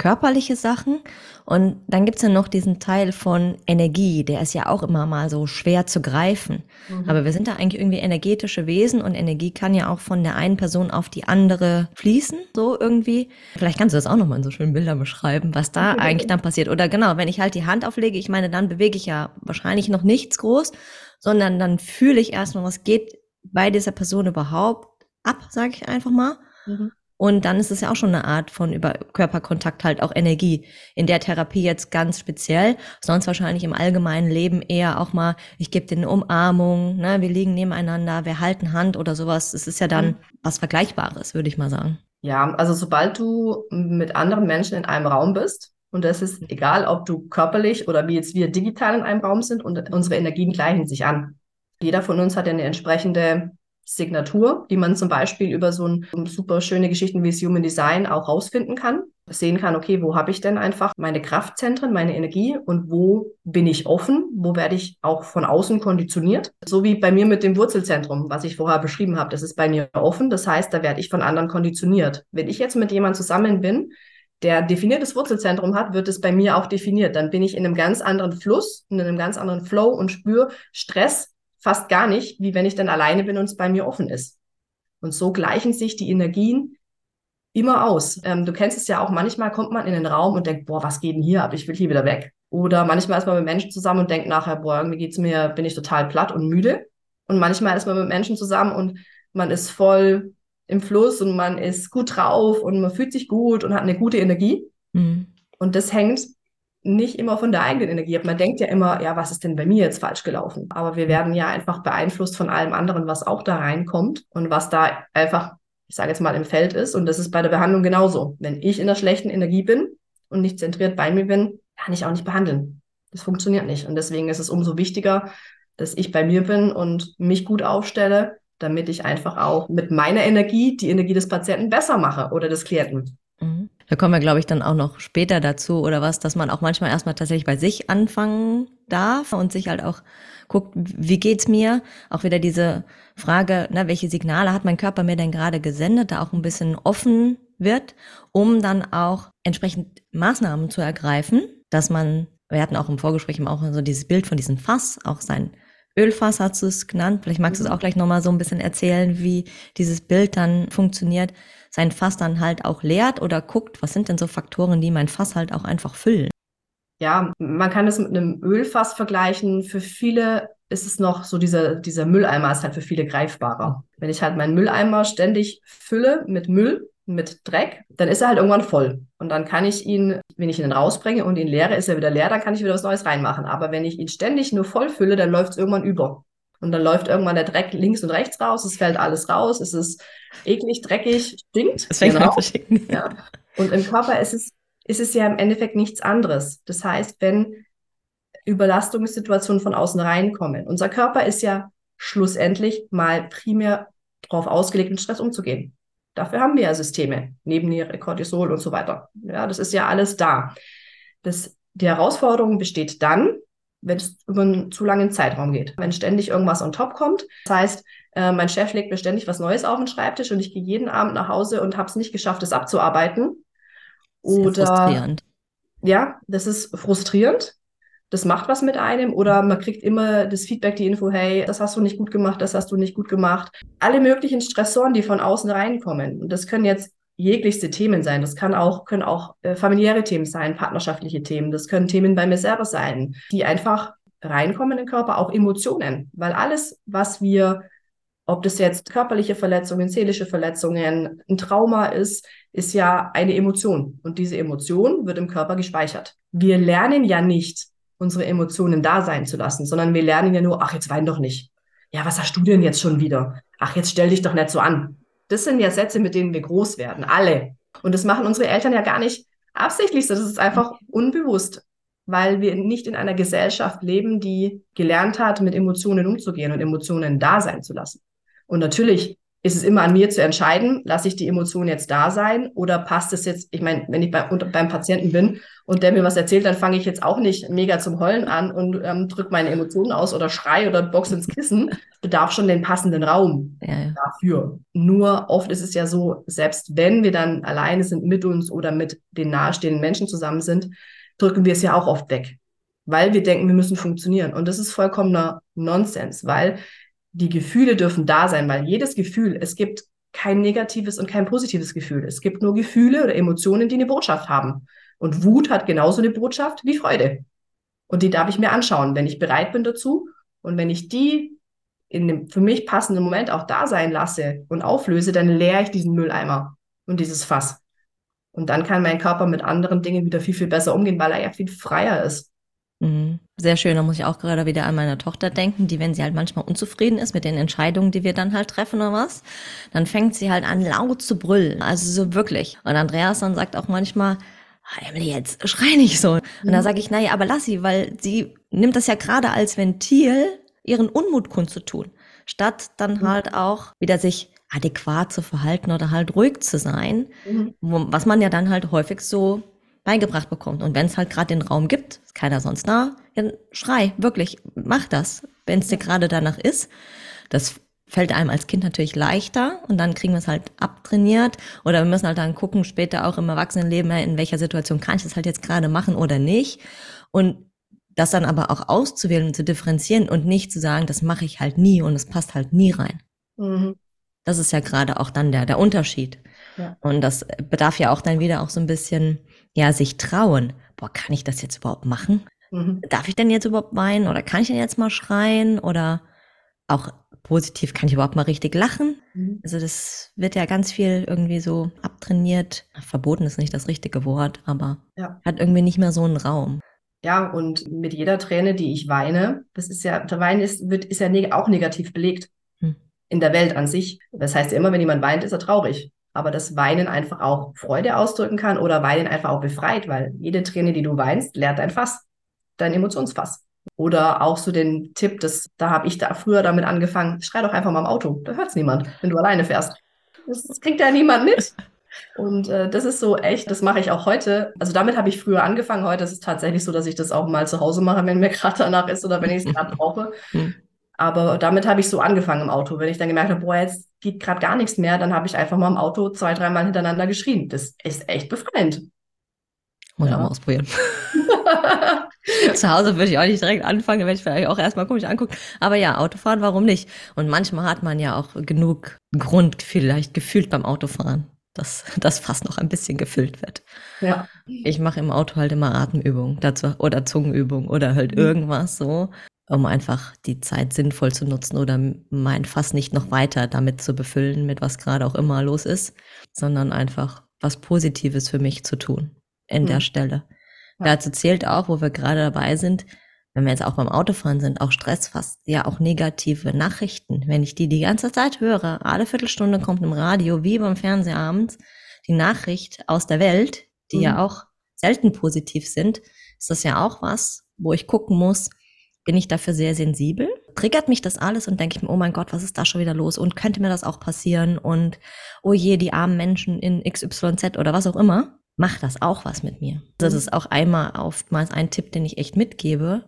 körperliche Sachen. Und dann gibt's ja noch diesen Teil von Energie, der ist ja auch immer mal so schwer zu greifen. Mhm. Aber wir sind da eigentlich irgendwie energetische Wesen und Energie kann ja auch von der einen Person auf die andere fließen, so irgendwie. Vielleicht kannst du das auch nochmal in so schönen Bildern beschreiben, was da okay. eigentlich dann passiert. Oder genau, wenn ich halt die Hand auflege, ich meine, dann bewege ich ja wahrscheinlich noch nichts groß, sondern dann fühle ich erstmal, was geht bei dieser Person überhaupt ab, sage ich einfach mal. Mhm. Und dann ist es ja auch schon eine Art von über Körperkontakt halt auch Energie. In der Therapie jetzt ganz speziell, sonst wahrscheinlich im allgemeinen Leben eher auch mal, ich gebe dir eine Umarmung, ne, wir liegen nebeneinander, wir halten Hand oder sowas. Es ist ja dann mhm. was Vergleichbares, würde ich mal sagen. Ja, also sobald du mit anderen Menschen in einem Raum bist, und das ist egal, ob du körperlich oder wie jetzt wir digital in einem Raum sind und unsere Energien gleichen sich an. Jeder von uns hat ja eine entsprechende Signatur, die man zum Beispiel über so ein super schöne Geschichten wie Human Design auch rausfinden kann. Sehen kann, okay, wo habe ich denn einfach meine Kraftzentren, meine Energie und wo bin ich offen, wo werde ich auch von außen konditioniert. So wie bei mir mit dem Wurzelzentrum, was ich vorher beschrieben habe, das ist bei mir offen, das heißt, da werde ich von anderen konditioniert. Wenn ich jetzt mit jemandem zusammen bin, der definiertes Wurzelzentrum hat, wird es bei mir auch definiert. Dann bin ich in einem ganz anderen Fluss, in einem ganz anderen Flow und spüre Stress fast gar nicht, wie wenn ich dann alleine bin und es bei mir offen ist. Und so gleichen sich die Energien immer aus. Ähm, du kennst es ja auch, manchmal kommt man in den Raum und denkt, boah, was geht denn hier ab? Ich will hier wieder weg. Oder manchmal ist man mit Menschen zusammen und denkt nachher, boah, irgendwie geht's mir, bin ich total platt und müde. Und manchmal ist man mit Menschen zusammen und man ist voll im Fluss und man ist gut drauf und man fühlt sich gut und hat eine gute Energie. Mhm. Und das hängt nicht immer von der eigenen Energie ab. Man denkt ja immer, ja, was ist denn bei mir jetzt falsch gelaufen? Aber wir werden ja einfach beeinflusst von allem anderen, was auch da reinkommt und was da einfach, ich sage jetzt mal, im Feld ist. Und das ist bei der Behandlung genauso. Wenn ich in der schlechten Energie bin und nicht zentriert bei mir bin, kann ich auch nicht behandeln. Das funktioniert nicht. Und deswegen ist es umso wichtiger, dass ich bei mir bin und mich gut aufstelle, damit ich einfach auch mit meiner Energie die Energie des Patienten besser mache oder des Klienten. Mhm. Da kommen wir, glaube ich, dann auch noch später dazu oder was, dass man auch manchmal erstmal tatsächlich bei sich anfangen darf und sich halt auch guckt, wie geht's mir? Auch wieder diese Frage, ne, welche Signale hat mein Körper mir denn gerade gesendet, da auch ein bisschen offen wird, um dann auch entsprechend Maßnahmen zu ergreifen, dass man, wir hatten auch im Vorgespräch auch so dieses Bild von diesem Fass, auch sein Ölfass hast du es genannt. Vielleicht magst du es mhm. auch gleich nochmal so ein bisschen erzählen, wie dieses Bild dann funktioniert sein Fass dann halt auch leert oder guckt, was sind denn so Faktoren, die mein Fass halt auch einfach füllen? Ja, man kann es mit einem Ölfass vergleichen. Für viele ist es noch so, dieser, dieser Mülleimer ist halt für viele greifbarer. Wenn ich halt meinen Mülleimer ständig fülle mit Müll, mit Dreck, dann ist er halt irgendwann voll. Und dann kann ich ihn, wenn ich ihn rausbringe und ihn leere, ist er wieder leer, dann kann ich wieder was Neues reinmachen. Aber wenn ich ihn ständig nur voll fülle, dann läuft es irgendwann über. Und dann läuft irgendwann der Dreck links und rechts raus, es fällt alles raus, es ist eklig, dreckig, stinkt. Es fängt genau. an zu schicken. Ja. Und im Körper ist es, ist es ja im Endeffekt nichts anderes. Das heißt, wenn Überlastungssituationen von außen reinkommen, unser Körper ist ja schlussendlich mal primär darauf ausgelegt, mit Stress umzugehen. Dafür haben wir ja Systeme, Nebenniere, Cortisol und so weiter. Ja, das ist ja alles da. Das, die Herausforderung besteht dann, wenn es über einen zu langen Zeitraum geht. Wenn ständig irgendwas on top kommt. Das heißt, äh, mein Chef legt mir ständig was Neues auf den Schreibtisch und ich gehe jeden Abend nach Hause und habe es nicht geschafft, es abzuarbeiten. Sehr Oder frustrierend. ja, das ist frustrierend. Das macht was mit einem oder man kriegt immer das Feedback, die Info, hey, das hast du nicht gut gemacht, das hast du nicht gut gemacht. Alle möglichen Stressoren, die von außen reinkommen. Und das können jetzt jeglichste Themen sein. Das kann auch, können auch äh, familiäre Themen sein, partnerschaftliche Themen. Das können Themen bei mir selber sein, die einfach reinkommen in den Körper, auch Emotionen. Weil alles, was wir, ob das jetzt körperliche Verletzungen, seelische Verletzungen, ein Trauma ist, ist ja eine Emotion. Und diese Emotion wird im Körper gespeichert. Wir lernen ja nicht, unsere Emotionen da sein zu lassen, sondern wir lernen ja nur, ach, jetzt wein doch nicht. Ja, was hast du denn jetzt schon wieder? Ach, jetzt stell dich doch nicht so an. Das sind ja Sätze, mit denen wir groß werden, alle. Und das machen unsere Eltern ja gar nicht absichtlich, das ist einfach unbewusst, weil wir nicht in einer Gesellschaft leben, die gelernt hat, mit Emotionen umzugehen und Emotionen da sein zu lassen. Und natürlich ist es immer an mir zu entscheiden, lasse ich die Emotion jetzt da sein oder passt es jetzt, ich meine, wenn ich bei, unter, beim Patienten bin und der mir was erzählt, dann fange ich jetzt auch nicht mega zum Heulen an und ähm, drücke meine Emotionen aus oder schrei oder box ins Kissen. Bedarf schon den passenden Raum ja, dafür. Nur oft ist es ja so, selbst wenn wir dann alleine sind mit uns oder mit den nahestehenden Menschen zusammen sind, drücken wir es ja auch oft weg, weil wir denken, wir müssen funktionieren. Und das ist vollkommener Nonsens, weil die Gefühle dürfen da sein, weil jedes Gefühl, es gibt kein negatives und kein positives Gefühl. Es gibt nur Gefühle oder Emotionen, die eine Botschaft haben. Und Wut hat genauso eine Botschaft wie Freude. Und die darf ich mir anschauen, wenn ich bereit bin dazu. Und wenn ich die in dem für mich passenden Moment auch da sein lasse und auflöse, dann leere ich diesen Mülleimer und dieses Fass. Und dann kann mein Körper mit anderen Dingen wieder viel, viel besser umgehen, weil er ja viel freier ist. Mhm. Sehr schön, da muss ich auch gerade wieder an meine Tochter denken, die, wenn sie halt manchmal unzufrieden ist mit den Entscheidungen, die wir dann halt treffen oder was, dann fängt sie halt an laut zu brüllen. Also so wirklich. Und Andreas dann sagt auch manchmal, Emily, jetzt schrei nicht so. Und mhm. da sage ich, naja, aber lass sie, weil sie nimmt das ja gerade als Ventil, ihren Unmut kundzutun. Statt dann mhm. halt auch wieder sich adäquat zu verhalten oder halt ruhig zu sein, mhm. was man ja dann halt häufig so beigebracht bekommt. Und wenn es halt gerade den Raum gibt, ist keiner sonst da, dann schrei, wirklich, mach das, wenn es dir gerade danach ist. Das fällt einem als Kind natürlich leichter und dann kriegen wir es halt abtrainiert oder wir müssen halt dann gucken, später auch im Erwachsenenleben, in welcher Situation kann ich das halt jetzt gerade machen oder nicht. Und das dann aber auch auszuwählen und zu differenzieren und nicht zu sagen, das mache ich halt nie und es passt halt nie rein. Mhm. Das ist ja gerade auch dann der, der Unterschied. Ja. Und das bedarf ja auch dann wieder auch so ein bisschen ja sich trauen. Boah, kann ich das jetzt überhaupt machen? Mhm. Darf ich denn jetzt überhaupt weinen oder kann ich denn jetzt mal schreien oder auch positiv, kann ich überhaupt mal richtig lachen? Mhm. Also das wird ja ganz viel irgendwie so abtrainiert. Verboten ist nicht das richtige Wort, aber ja. hat irgendwie nicht mehr so einen Raum. Ja, und mit jeder Träne, die ich weine, das ist ja, der Wein ist, wird, ist ja neg auch negativ belegt hm. in der Welt an sich. Das heißt ja immer, wenn jemand weint, ist er traurig aber das Weinen einfach auch Freude ausdrücken kann oder Weinen einfach auch befreit, weil jede Träne, die du weinst, leert dein Fass, dein Emotionsfass. Oder auch so den Tipp, dass da habe ich da früher damit angefangen, schrei doch einfach mal im Auto, da hört es niemand, wenn du alleine fährst. Das, das kriegt ja niemand mit. Und äh, das ist so echt, das mache ich auch heute. Also damit habe ich früher angefangen. Heute ist es tatsächlich so, dass ich das auch mal zu Hause mache, wenn mir <laughs> gerade danach ist oder wenn ich es <laughs> gerade brauche. Hm. Aber damit habe ich so angefangen im Auto. Wenn ich dann gemerkt habe, boah, jetzt geht gerade gar nichts mehr, dann habe ich einfach mal im Auto zwei, dreimal hintereinander geschrien. Das ist echt befreiend. Muss ja. mal ausprobieren. <laughs> Zu Hause würde ich auch nicht direkt anfangen, wenn ich vielleicht auch erstmal komisch angucken. Aber ja, Autofahren, warum nicht? Und manchmal hat man ja auch genug Grund vielleicht gefühlt beim Autofahren, dass das fast noch ein bisschen gefüllt wird. Ja. Ich mache im Auto halt immer Atemübungen dazu oder Zungenübungen oder halt mhm. irgendwas so, um einfach die Zeit sinnvoll zu nutzen oder mein Fass nicht noch weiter damit zu befüllen, mit was gerade auch immer los ist, sondern einfach was Positives für mich zu tun in mhm. der Stelle. Ja. Dazu zählt auch, wo wir gerade dabei sind, wenn wir jetzt auch beim Autofahren sind, auch Stress fast, ja auch negative Nachrichten. Wenn ich die die ganze Zeit höre, alle Viertelstunde kommt im Radio wie beim Fernseher abends die Nachricht aus der Welt, die mhm. ja auch selten positiv sind, ist das ja auch was, wo ich gucken muss, bin ich dafür sehr sensibel triggert mich das alles und denke ich mir, oh mein Gott, was ist da schon wieder los? Und könnte mir das auch passieren? Und oh je, die armen Menschen in XYZ oder was auch immer, macht das auch was mit mir. Das ist auch einmal oftmals ein Tipp, den ich echt mitgebe.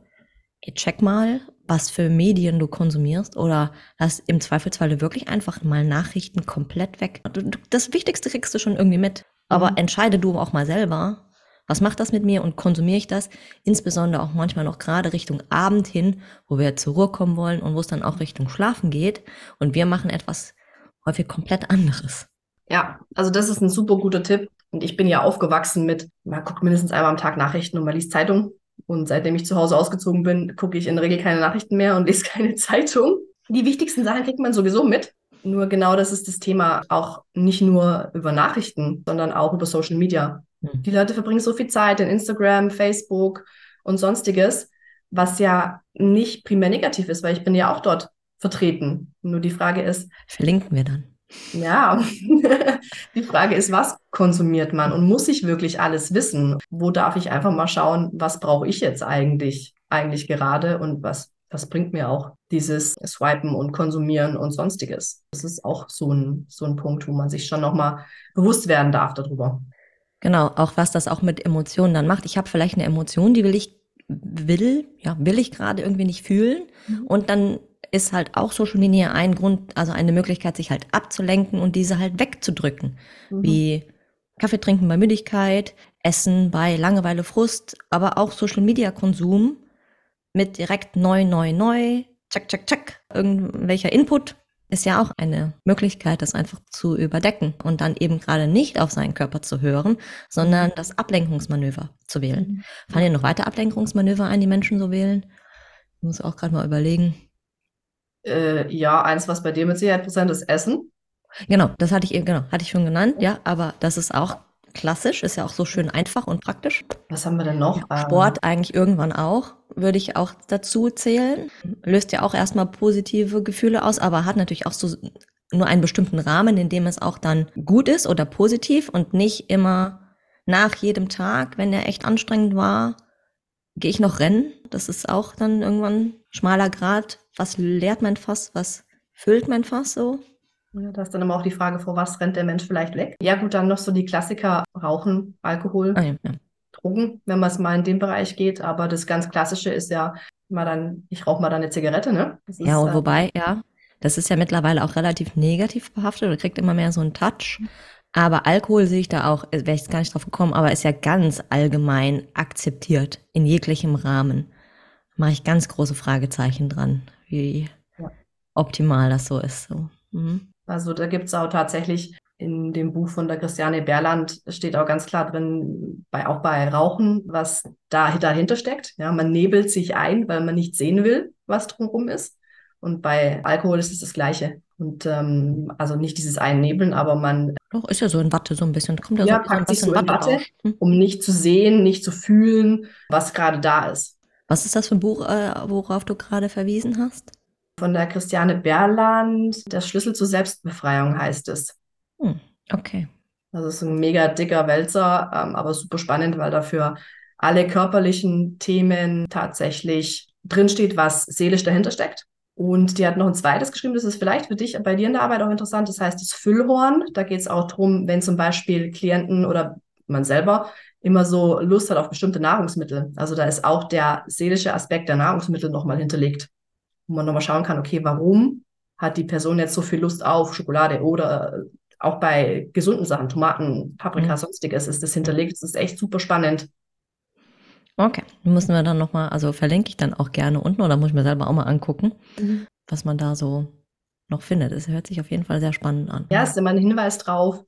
Check mal, was für Medien du konsumierst oder lass im Zweifelsfall wirklich einfach mal Nachrichten komplett weg. Das Wichtigste kriegst du schon irgendwie mit. Aber mhm. entscheide du auch mal selber, was macht das mit mir und konsumiere ich das? Insbesondere auch manchmal noch gerade Richtung Abend hin, wo wir zur Ruhe kommen wollen und wo es dann auch Richtung Schlafen geht. Und wir machen etwas häufig komplett anderes. Ja, also das ist ein super guter Tipp. Und ich bin ja aufgewachsen mit, man guckt mindestens einmal am Tag Nachrichten und man liest Zeitung. Und seitdem ich zu Hause ausgezogen bin, gucke ich in der Regel keine Nachrichten mehr und <laughs> lese keine Zeitung. Die wichtigsten Sachen kriegt man sowieso mit. Nur genau das ist das Thema auch nicht nur über Nachrichten, sondern auch über Social Media. Hm. Die Leute verbringen so viel Zeit in Instagram, Facebook und sonstiges, was ja nicht primär negativ ist, weil ich bin ja auch dort vertreten. Nur die Frage ist. Verlinken wir dann. Ja, <laughs> die Frage ist, was konsumiert man und muss ich wirklich alles wissen? Wo darf ich einfach mal schauen, was brauche ich jetzt eigentlich, eigentlich gerade und was, was bringt mir auch dieses Swipen und Konsumieren und sonstiges? Das ist auch so ein, so ein Punkt, wo man sich schon nochmal bewusst werden darf darüber. Genau, auch was das auch mit Emotionen dann macht. Ich habe vielleicht eine Emotion, die will ich, will, ja, will ich gerade irgendwie nicht fühlen. Mhm. Und dann ist halt auch Social Media ein Grund, also eine Möglichkeit, sich halt abzulenken und diese halt wegzudrücken. Mhm. Wie Kaffee trinken bei Müdigkeit, Essen bei Langeweile, Frust, aber auch Social Media Konsum mit direkt neu, neu, neu, tschak, tschak, tschak, irgendwelcher Input ist ja auch eine Möglichkeit, das einfach zu überdecken und dann eben gerade nicht auf seinen Körper zu hören, sondern mhm. das Ablenkungsmanöver zu wählen. Mhm. Fallen dir noch weitere Ablenkungsmanöver ein, die Menschen so wählen? Ich muss auch gerade mal überlegen. Äh, ja, eins, was bei dir mit Sicherheit präsent ist, Essen. Genau, das hatte ich eben, genau, hatte ich schon genannt, ja, aber das ist auch klassisch, ist ja auch so schön einfach und praktisch. Was haben wir denn noch? Sport ähm, eigentlich irgendwann auch, würde ich auch dazu zählen. Löst ja auch erstmal positive Gefühle aus, aber hat natürlich auch so nur einen bestimmten Rahmen, in dem es auch dann gut ist oder positiv und nicht immer nach jedem Tag, wenn der echt anstrengend war, gehe ich noch rennen. Das ist auch dann irgendwann schmaler Grad. Was leert mein Fass? Was füllt mein Fass so? Ja, da ist dann immer auch die Frage, vor was rennt der Mensch vielleicht weg? Ja, gut, dann noch so die Klassiker: Rauchen, Alkohol, ah, ja, ja. Drogen, wenn man es mal in den Bereich geht. Aber das ganz Klassische ist ja mal dann, ich rauche mal dann eine Zigarette, ne? Das ja, ist, und äh, wobei, ja, das ist ja mittlerweile auch relativ negativ behaftet oder kriegt immer mehr so einen Touch. Aber Alkohol sehe ich da auch, äh, wäre ich gar nicht drauf gekommen, aber ist ja ganz allgemein akzeptiert in jeglichem Rahmen. Mache ich ganz große Fragezeichen dran, wie ja. optimal das so ist. So. Mhm. Also da gibt es auch tatsächlich in dem Buch von der Christiane Berland steht auch ganz klar drin, bei, auch bei Rauchen, was da dahinter steckt. Ja, man nebelt sich ein, weil man nicht sehen will, was drumherum ist. Und bei Alkohol ist es das Gleiche. Und ähm, also nicht dieses Einnebeln, aber man. Doch, ist ja so in Watte so ein bisschen. Kommt ja, ja so packt sich so in Watte, Watte hm? um nicht zu sehen, nicht zu fühlen, was gerade da ist. Was ist das für ein Buch, äh, worauf du gerade verwiesen hast? von der Christiane Berland. Der Schlüssel zur Selbstbefreiung heißt es. Hm, okay. Das ist ein mega dicker Wälzer, ähm, aber super spannend, weil dafür alle körperlichen Themen tatsächlich drinsteht, was seelisch dahinter steckt. Und die hat noch ein zweites geschrieben, das ist vielleicht für dich bei dir in der Arbeit auch interessant. Das heißt das Füllhorn. Da geht es auch darum, wenn zum Beispiel Klienten oder man selber immer so Lust hat auf bestimmte Nahrungsmittel. Also da ist auch der seelische Aspekt der Nahrungsmittel nochmal hinterlegt wo man nochmal schauen kann, okay, warum hat die Person jetzt so viel Lust auf Schokolade oder auch bei gesunden Sachen, Tomaten, Paprika, mhm. sonstiges, ist das hinterlegt. Das ist echt super spannend. Okay, müssen wir dann nochmal, also verlinke ich dann auch gerne unten oder muss ich mir selber auch mal angucken, mhm. was man da so noch findet. Es hört sich auf jeden Fall sehr spannend an. Ja, ist immer ein Hinweis drauf,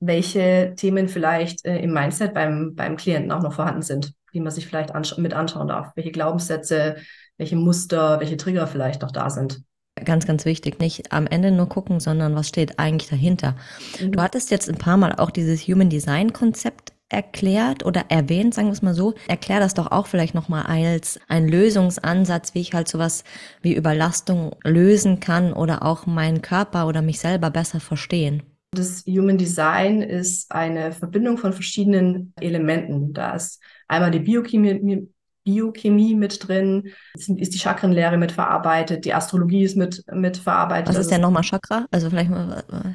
welche Themen vielleicht äh, im Mindset beim, beim Klienten auch noch vorhanden sind, die man sich vielleicht ansch mit anschauen darf. Welche Glaubenssätze, welche Muster, welche Trigger vielleicht noch da sind. Ganz, ganz wichtig. Nicht am Ende nur gucken, sondern was steht eigentlich dahinter. Mhm. Du hattest jetzt ein paar Mal auch dieses Human Design Konzept erklärt oder erwähnt, sagen wir es mal so. Erklär das doch auch vielleicht nochmal als ein Lösungsansatz, wie ich halt sowas wie Überlastung lösen kann oder auch meinen Körper oder mich selber besser verstehen. Das Human Design ist eine Verbindung von verschiedenen Elementen. Da ist einmal die Biochemie, Biochemie mit drin, ist, die Chakrenlehre mit verarbeitet, die Astrologie ist mit, mit verarbeitet. Was ist denn nochmal Chakra? Also vielleicht mal. Äh,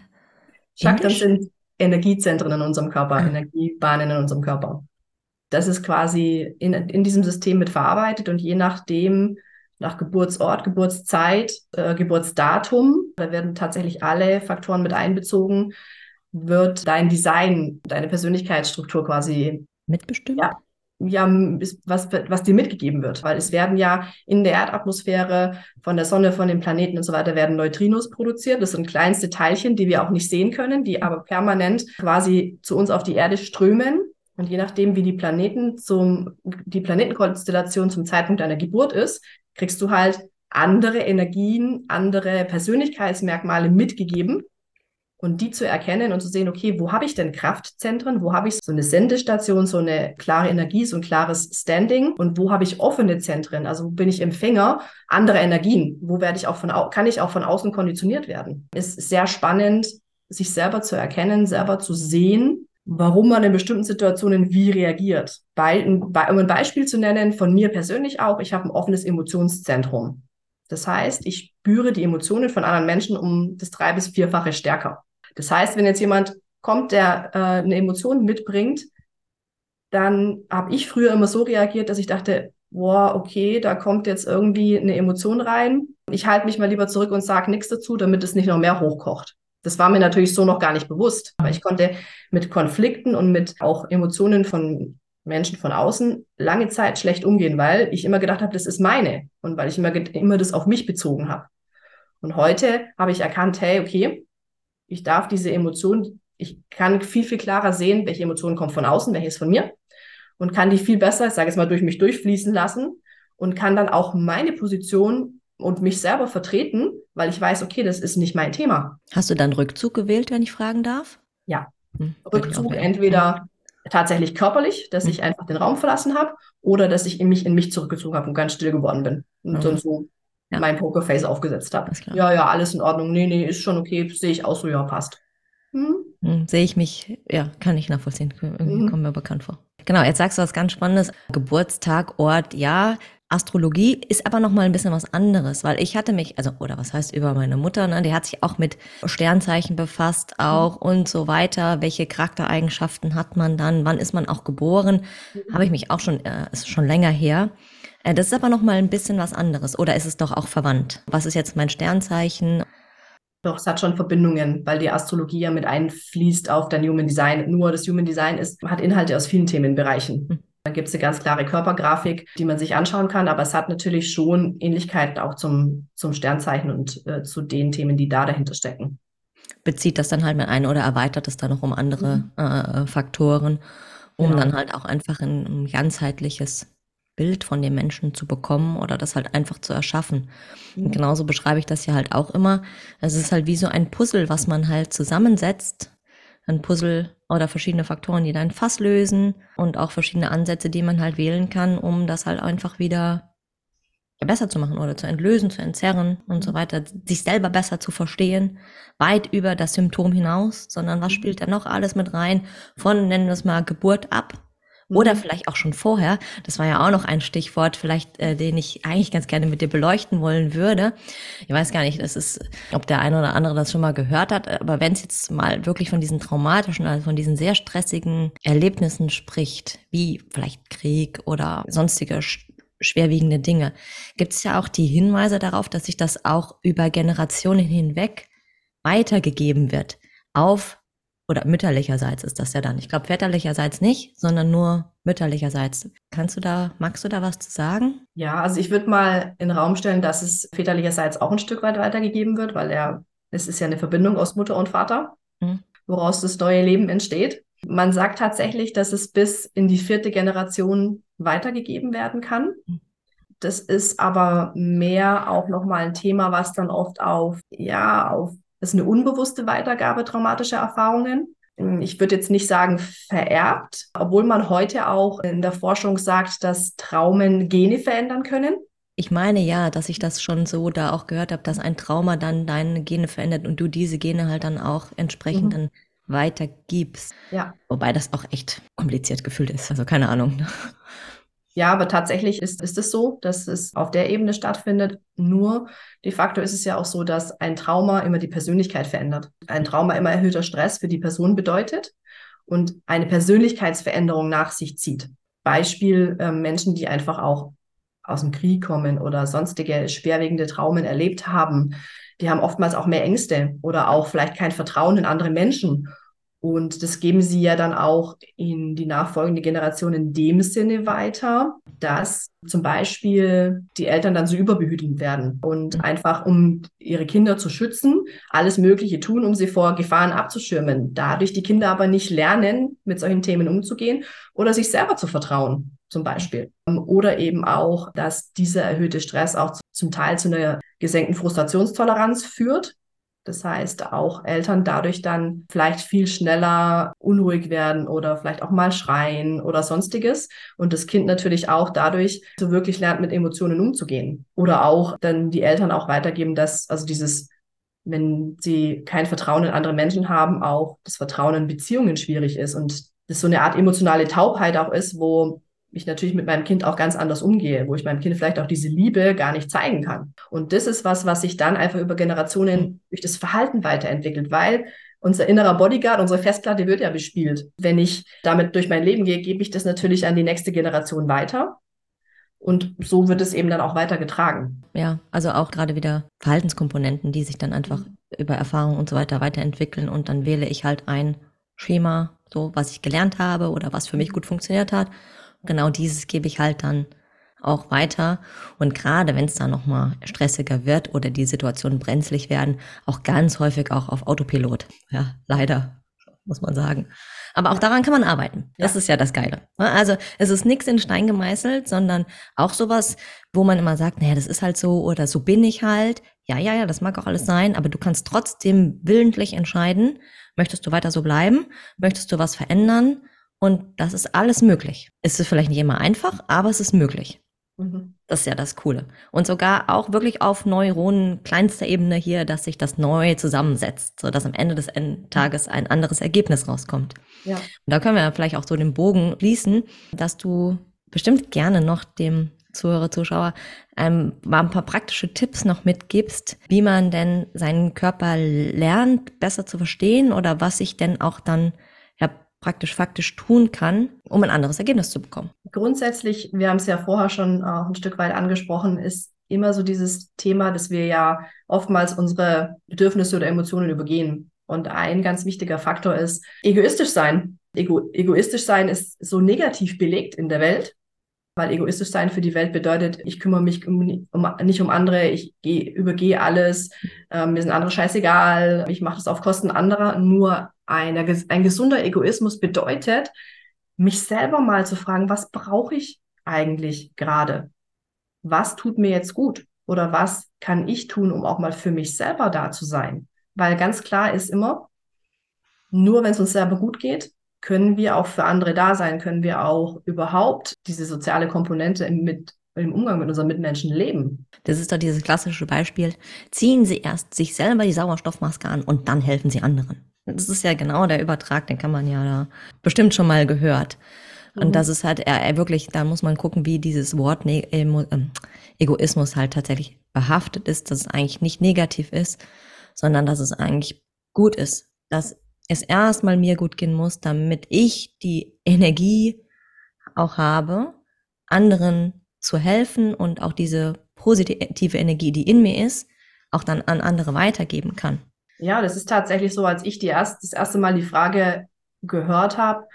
Chakren sind Energiezentren in unserem Körper, ah. Energiebahnen in unserem Körper. Das ist quasi in, in diesem System mit verarbeitet und je nachdem, nach Geburtsort, Geburtszeit, äh, Geburtsdatum, da werden tatsächlich alle Faktoren mit einbezogen, wird dein Design, deine Persönlichkeitsstruktur quasi mitbestimmt. Ja, ja, was, was dir mitgegeben wird. Weil es werden ja in der Erdatmosphäre von der Sonne, von den Planeten und so weiter, werden Neutrinos produziert. Das sind kleinste Teilchen, die wir auch nicht sehen können, die aber permanent quasi zu uns auf die Erde strömen. Und je nachdem, wie die Planeten zum, die Planetenkonstellation zum Zeitpunkt deiner Geburt ist, kriegst du halt andere Energien, andere Persönlichkeitsmerkmale mitgegeben und die zu erkennen und zu sehen, okay, wo habe ich denn Kraftzentren, wo habe ich so eine Sendestation, so eine klare Energie, so ein klares Standing? Und wo habe ich offene Zentren, also wo bin ich Empfänger anderer Energien, wo werde ich auch von, kann ich auch von außen konditioniert werden. Ist sehr spannend, sich selber zu erkennen, selber zu sehen, warum man in bestimmten Situationen wie reagiert. Bei, um ein Beispiel zu nennen, von mir persönlich auch, ich habe ein offenes Emotionszentrum. Das heißt, ich spüre die Emotionen von anderen Menschen um das drei- bis vierfache stärker. Das heißt, wenn jetzt jemand kommt, der äh, eine Emotion mitbringt, dann habe ich früher immer so reagiert, dass ich dachte, boah, okay, da kommt jetzt irgendwie eine Emotion rein. Ich halte mich mal lieber zurück und sage nichts dazu, damit es nicht noch mehr hochkocht. Das war mir natürlich so noch gar nicht bewusst. Aber ich konnte mit Konflikten und mit auch Emotionen von Menschen von außen lange Zeit schlecht umgehen, weil ich immer gedacht habe, das ist meine und weil ich immer, immer das auf mich bezogen habe. Und heute habe ich erkannt, hey, okay, ich darf diese Emotionen, ich kann viel, viel klarer sehen, welche Emotionen kommen von außen, welche ist von mir und kann die viel besser, ich sage jetzt mal, durch mich durchfließen lassen und kann dann auch meine Position und mich selber vertreten, weil ich weiß, okay, das ist nicht mein Thema. Hast du dann Rückzug gewählt, wenn ich fragen darf? Ja. Hm, Rückzug entweder tatsächlich körperlich, dass hm. ich einfach den Raum verlassen habe oder dass ich in mich in mich zurückgezogen habe und ganz still geworden bin und mhm. so ja. mein Pokerface aufgesetzt habe. Ja, ja, alles in Ordnung. Nee, nee, ist schon okay. Sehe ich aus, so ja, passt. Hm? Hm, sehe ich mich, ja, kann ich nachvollziehen. Irgendwie mhm. kommt mir bekannt vor. Genau, jetzt sagst du was ganz Spannendes. Geburtstag, Ort, ja. Astrologie ist aber noch mal ein bisschen was anderes, weil ich hatte mich, also oder was heißt über meine Mutter, ne, die hat sich auch mit Sternzeichen befasst auch mhm. und so weiter. Welche Charaktereigenschaften hat man dann? Wann ist man auch geboren? Mhm. Habe ich mich auch schon, äh, ist schon länger her. Äh, das ist aber noch mal ein bisschen was anderes. Oder ist es doch auch verwandt? Was ist jetzt mein Sternzeichen? Doch, es hat schon Verbindungen, weil die Astrologie ja mit einfließt auf dein Human Design. Nur das Human Design ist, hat Inhalte aus vielen Themenbereichen. Dann gibt es eine ganz klare Körpergrafik, die man sich anschauen kann, aber es hat natürlich schon Ähnlichkeiten auch zum, zum Sternzeichen und äh, zu den Themen, die da dahinter stecken. Bezieht das dann halt mit ein oder erweitert es dann noch um andere mhm. äh, Faktoren, um genau. dann halt auch einfach ein, ein ganzheitliches Bild von dem Menschen zu bekommen oder das halt einfach zu erschaffen. Und mhm. genauso beschreibe ich das ja halt auch immer. Es ist halt wie so ein Puzzle, was man halt zusammensetzt. Ein Puzzle oder verschiedene Faktoren, die dann Fass lösen und auch verschiedene Ansätze, die man halt wählen kann, um das halt einfach wieder besser zu machen oder zu entlösen, zu entzerren und so weiter, sich selber besser zu verstehen, weit über das Symptom hinaus, sondern was spielt da noch alles mit rein, von, nennen wir es mal, Geburt ab oder mhm. vielleicht auch schon vorher. Das war ja auch noch ein Stichwort, vielleicht, äh, den ich eigentlich ganz gerne mit dir beleuchten wollen würde. Ich weiß gar nicht, das ist, ob der eine oder andere das schon mal gehört hat, aber wenn es jetzt mal wirklich von diesen traumatischen, also von diesen sehr stressigen Erlebnissen spricht, wie vielleicht Krieg oder sonstige schwerwiegende Dinge, gibt es ja auch die Hinweise darauf, dass sich das auch über Generationen hinweg weitergegeben wird auf oder mütterlicherseits ist das ja dann. Ich glaube, väterlicherseits nicht, sondern nur mütterlicherseits. Kannst du da, magst du da was zu sagen? Ja, also ich würde mal in den Raum stellen, dass es väterlicherseits auch ein Stück weit weitergegeben wird, weil er, es ist ja eine Verbindung aus Mutter und Vater, mhm. woraus das neue Leben entsteht. Man sagt tatsächlich, dass es bis in die vierte Generation weitergegeben werden kann. Mhm. Das ist aber mehr auch nochmal ein Thema, was dann oft auf, ja, auf ist eine unbewusste Weitergabe traumatischer Erfahrungen. Ich würde jetzt nicht sagen vererbt, obwohl man heute auch in der Forschung sagt, dass Traumen Gene verändern können. Ich meine ja, dass ich das schon so da auch gehört habe, dass ein Trauma dann deine Gene verändert und du diese Gene halt dann auch entsprechend mhm. dann weitergibst. Ja. Wobei das auch echt kompliziert gefühlt ist. Also keine Ahnung. Ja, aber tatsächlich ist, ist es so, dass es auf der Ebene stattfindet. Nur de facto ist es ja auch so, dass ein Trauma immer die Persönlichkeit verändert. Ein Trauma immer erhöhter Stress für die Person bedeutet und eine Persönlichkeitsveränderung nach sich zieht. Beispiel äh, Menschen, die einfach auch aus dem Krieg kommen oder sonstige schwerwiegende Traumen erlebt haben, die haben oftmals auch mehr Ängste oder auch vielleicht kein Vertrauen in andere Menschen und das geben sie ja dann auch in die nachfolgende Generation in dem Sinne weiter, dass zum Beispiel die Eltern dann so überbehütend werden und mhm. einfach, um ihre Kinder zu schützen, alles Mögliche tun, um sie vor Gefahren abzuschirmen. Dadurch die Kinder aber nicht lernen, mit solchen Themen umzugehen oder sich selber zu vertrauen, zum Beispiel. Oder eben auch, dass dieser erhöhte Stress auch zum Teil zu einer gesenkten Frustrationstoleranz führt, das heißt, auch Eltern dadurch dann vielleicht viel schneller unruhig werden oder vielleicht auch mal schreien oder sonstiges. Und das Kind natürlich auch dadurch so wirklich lernt, mit Emotionen umzugehen. Oder auch dann die Eltern auch weitergeben, dass also dieses wenn sie kein Vertrauen in andere Menschen haben, auch das Vertrauen in Beziehungen schwierig ist und das so eine Art emotionale Taubheit auch ist, wo ich natürlich mit meinem Kind auch ganz anders umgehe, wo ich meinem Kind vielleicht auch diese Liebe gar nicht zeigen kann. Und das ist was, was sich dann einfach über Generationen durch das Verhalten weiterentwickelt, weil unser innerer Bodyguard, unsere Festplatte wird ja bespielt. Wenn ich damit durch mein Leben gehe, gebe ich das natürlich an die nächste Generation weiter. Und so wird es eben dann auch weitergetragen. Ja, also auch gerade wieder Verhaltenskomponenten, die sich dann einfach über Erfahrung und so weiter weiterentwickeln. Und dann wähle ich halt ein Schema, so was ich gelernt habe oder was für mich gut funktioniert hat genau dieses gebe ich halt dann auch weiter. Und gerade wenn es dann nochmal stressiger wird oder die Situationen brenzlig werden, auch ganz häufig auch auf Autopilot. Ja, leider, muss man sagen. Aber auch daran kann man arbeiten. Das ist ja das Geile. Also es ist nichts in Stein gemeißelt, sondern auch sowas, wo man immer sagt, naja, das ist halt so oder so bin ich halt. Ja, ja, ja, das mag auch alles sein, aber du kannst trotzdem willentlich entscheiden, möchtest du weiter so bleiben, möchtest du was verändern und das ist alles möglich. Es ist vielleicht nicht immer einfach, aber es ist möglich. Mhm. Das ist ja das Coole. Und sogar auch wirklich auf Neuronen kleinster Ebene hier, dass sich das neu zusammensetzt, so dass am Ende des Tages ein anderes Ergebnis rauskommt. Ja. Und da können wir vielleicht auch so den Bogen schließen, dass du bestimmt gerne noch dem Zuhörer, Zuschauer ähm, mal ein paar praktische Tipps noch mitgibst, wie man denn seinen Körper lernt, besser zu verstehen oder was sich denn auch dann praktisch faktisch tun kann, um ein anderes Ergebnis zu bekommen? Grundsätzlich, wir haben es ja vorher schon äh, ein Stück weit angesprochen, ist immer so dieses Thema, dass wir ja oftmals unsere Bedürfnisse oder Emotionen übergehen. Und ein ganz wichtiger Faktor ist egoistisch sein. Ego egoistisch sein ist so negativ belegt in der Welt, weil egoistisch sein für die Welt bedeutet, ich kümmere mich um, um, nicht um andere, ich geh, übergehe alles, ähm, mir sind andere scheißegal, ich mache das auf Kosten anderer. Nur eine, ein gesunder Egoismus bedeutet, mich selber mal zu fragen, was brauche ich eigentlich gerade? Was tut mir jetzt gut? Oder was kann ich tun, um auch mal für mich selber da zu sein? Weil ganz klar ist immer, nur wenn es uns selber gut geht, können wir auch für andere da sein, können wir auch überhaupt diese soziale Komponente im, mit, im Umgang mit unseren Mitmenschen leben. Das ist doch dieses klassische Beispiel. Ziehen Sie erst sich selber die Sauerstoffmaske an und dann helfen Sie anderen. Das ist ja genau der Übertrag, den kann man ja da bestimmt schon mal gehört. Und mhm. das ist halt er, er wirklich, da muss man gucken, wie dieses Wort ne ähm, Egoismus halt tatsächlich behaftet ist, dass es eigentlich nicht negativ ist, sondern dass es eigentlich gut ist, dass es erstmal mir gut gehen muss, damit ich die Energie auch habe, anderen zu helfen und auch diese positive Energie, die in mir ist, auch dann an andere weitergeben kann. Ja, das ist tatsächlich so, als ich die erst, das erste Mal die Frage gehört habe,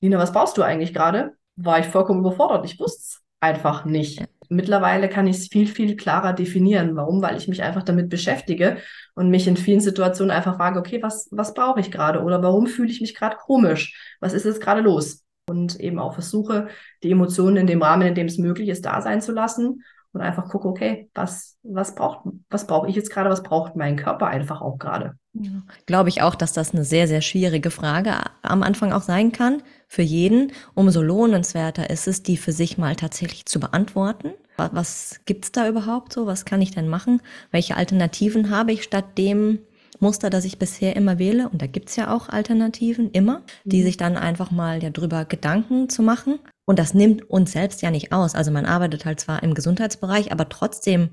Nina, was brauchst du eigentlich gerade? War ich vollkommen überfordert. Ich wusste es einfach nicht. Ja. Mittlerweile kann ich es viel, viel klarer definieren. Warum? Weil ich mich einfach damit beschäftige und mich in vielen Situationen einfach frage, okay, was, was brauche ich gerade? Oder warum fühle ich mich gerade komisch? Was ist jetzt gerade los? Und eben auch versuche, die Emotionen in dem Rahmen, in dem es möglich ist, da sein zu lassen und einfach gucke, okay, was, was braucht, was brauche ich jetzt gerade, was braucht mein Körper einfach auch gerade. Ja. Glaube ich auch, dass das eine sehr, sehr schwierige Frage am Anfang auch sein kann für jeden. Umso lohnenswerter ist es, die für sich mal tatsächlich zu beantworten. Was gibt's da überhaupt so? Was kann ich denn machen? Welche Alternativen habe ich statt dem Muster, das ich bisher immer wähle? Und da gibt's ja auch Alternativen immer, die mhm. sich dann einfach mal ja drüber Gedanken zu machen Und das nimmt uns selbst ja nicht aus. Also man arbeitet halt zwar im Gesundheitsbereich, aber trotzdem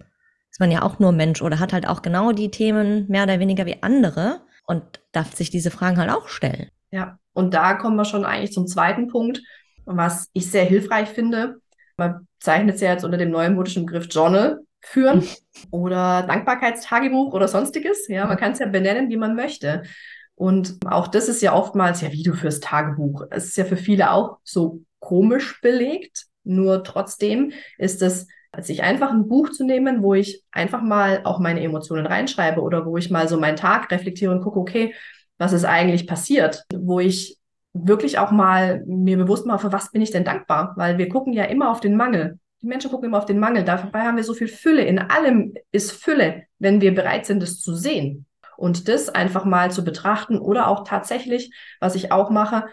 ist man ja auch nur Mensch oder hat halt auch genau die Themen mehr oder weniger wie andere und darf sich diese Fragen halt auch stellen. Ja, und da kommen wir schon eigentlich zum zweiten Punkt, was ich sehr hilfreich finde. Man zeichnet es ja jetzt unter dem neumodischen Begriff Journal führen <laughs> oder Dankbarkeitstagebuch oder sonstiges. Ja, man kann es ja benennen, wie man möchte. Und auch das ist ja oftmals, ja, wie du fürs Tagebuch. Es ist ja für viele auch so komisch belegt. Nur trotzdem ist es, sich einfach ein Buch zu nehmen, wo ich einfach mal auch meine Emotionen reinschreibe oder wo ich mal so meinen Tag reflektiere und gucke, okay, was ist eigentlich passiert? Wo ich wirklich auch mal mir bewusst mache, für was bin ich denn dankbar? Weil wir gucken ja immer auf den Mangel. Die Menschen gucken immer auf den Mangel. Dabei haben wir so viel Fülle. In allem ist Fülle, wenn wir bereit sind, es zu sehen. Und das einfach mal zu betrachten oder auch tatsächlich, was ich auch mache,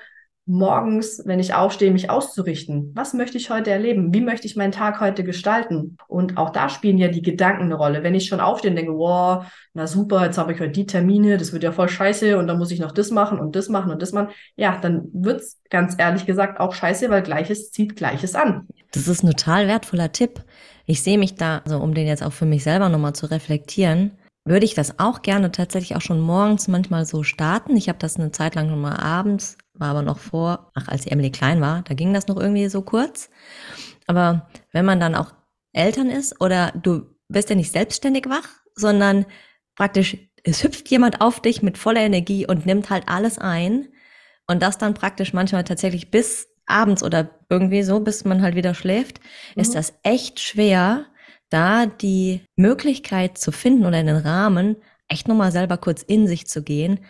morgens, wenn ich aufstehe, mich auszurichten. Was möchte ich heute erleben? Wie möchte ich meinen Tag heute gestalten? Und auch da spielen ja die Gedanken eine Rolle. Wenn ich schon aufstehe und denke, wow, na super, jetzt habe ich heute die Termine, das wird ja voll scheiße und dann muss ich noch das machen und das machen und das machen. Ja, dann wird es ganz ehrlich gesagt auch scheiße, weil Gleiches zieht Gleiches an. Das ist ein total wertvoller Tipp. Ich sehe mich da, also um den jetzt auch für mich selber nochmal zu reflektieren, würde ich das auch gerne tatsächlich auch schon morgens manchmal so starten. Ich habe das eine Zeit lang nochmal abends war aber noch vor, ach, als die Emily klein war, da ging das noch irgendwie so kurz. Aber wenn man dann auch Eltern ist oder du bist ja nicht selbstständig wach, sondern praktisch, es hüpft jemand auf dich mit voller Energie und nimmt halt alles ein und das dann praktisch manchmal tatsächlich bis abends oder irgendwie so, bis man halt wieder schläft, mhm. ist das echt schwer, da die Möglichkeit zu finden oder den Rahmen, echt nochmal selber kurz in sich zu gehen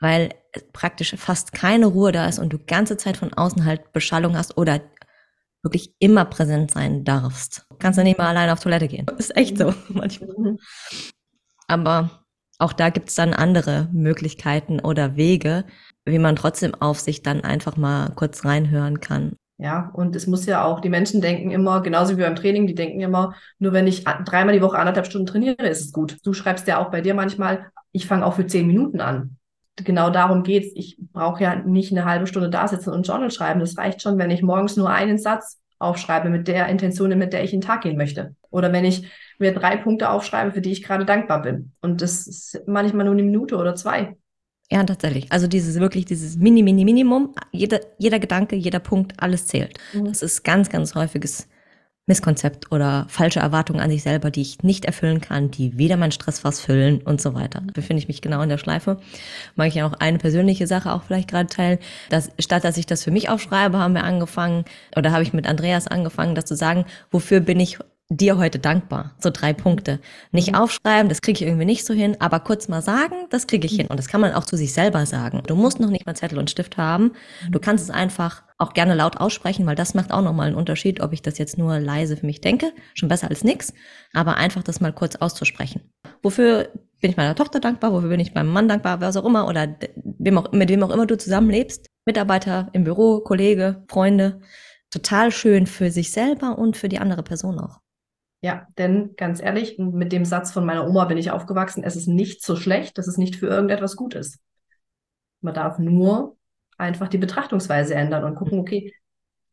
weil praktisch fast keine Ruhe da ist und du ganze Zeit von außen halt Beschallung hast oder wirklich immer präsent sein darfst. Kannst du nicht mal alleine auf Toilette gehen. Ist echt so manchmal. Mhm. Aber auch da gibt's dann andere Möglichkeiten oder Wege, wie man trotzdem auf sich dann einfach mal kurz reinhören kann. Ja, und es muss ja auch, die Menschen denken immer, genauso wie beim Training, die denken immer, nur wenn ich dreimal die Woche anderthalb Stunden trainiere, ist es gut. Du schreibst ja auch bei dir manchmal, ich fange auch für zehn Minuten an genau darum geht's. Ich brauche ja nicht eine halbe Stunde da sitzen und Journal schreiben. Das reicht schon, wenn ich morgens nur einen Satz aufschreibe mit der Intention, mit der ich in den Tag gehen möchte. Oder wenn ich mir drei Punkte aufschreibe, für die ich gerade dankbar bin. Und das ist manchmal nur eine Minute oder zwei. Ja, tatsächlich. Also dieses wirklich, dieses Mini, Mini, Minimum, jeder, jeder Gedanke, jeder Punkt, alles zählt. Mhm. Das ist ganz, ganz häufiges Misskonzept oder falsche Erwartungen an sich selber, die ich nicht erfüllen kann, die wieder meinen Stressfass füllen und so weiter. Befinde ich mich genau in der Schleife. Mag ich ja auch eine persönliche Sache auch vielleicht gerade teilen. Dass, statt dass ich das für mich aufschreibe, haben wir angefangen, oder habe ich mit Andreas angefangen, das zu sagen, wofür bin ich dir heute dankbar. So drei Punkte. Nicht mhm. aufschreiben, das kriege ich irgendwie nicht so hin, aber kurz mal sagen, das kriege ich hin. Und das kann man auch zu sich selber sagen. Du musst noch nicht mal Zettel und Stift haben. Du kannst es einfach auch gerne laut aussprechen, weil das macht auch nochmal einen Unterschied, ob ich das jetzt nur leise für mich denke. Schon besser als nix. Aber einfach das mal kurz auszusprechen. Wofür bin ich meiner Tochter dankbar? Wofür bin ich meinem Mann dankbar? Was auch immer. Oder wem auch, mit wem auch immer du zusammenlebst. Mitarbeiter im Büro, Kollege, Freunde. Total schön für sich selber und für die andere Person auch. Ja, denn ganz ehrlich, mit dem Satz von meiner Oma bin ich aufgewachsen, es ist nicht so schlecht, dass es nicht für irgendetwas gut ist. Man darf nur einfach die Betrachtungsweise ändern und gucken, okay,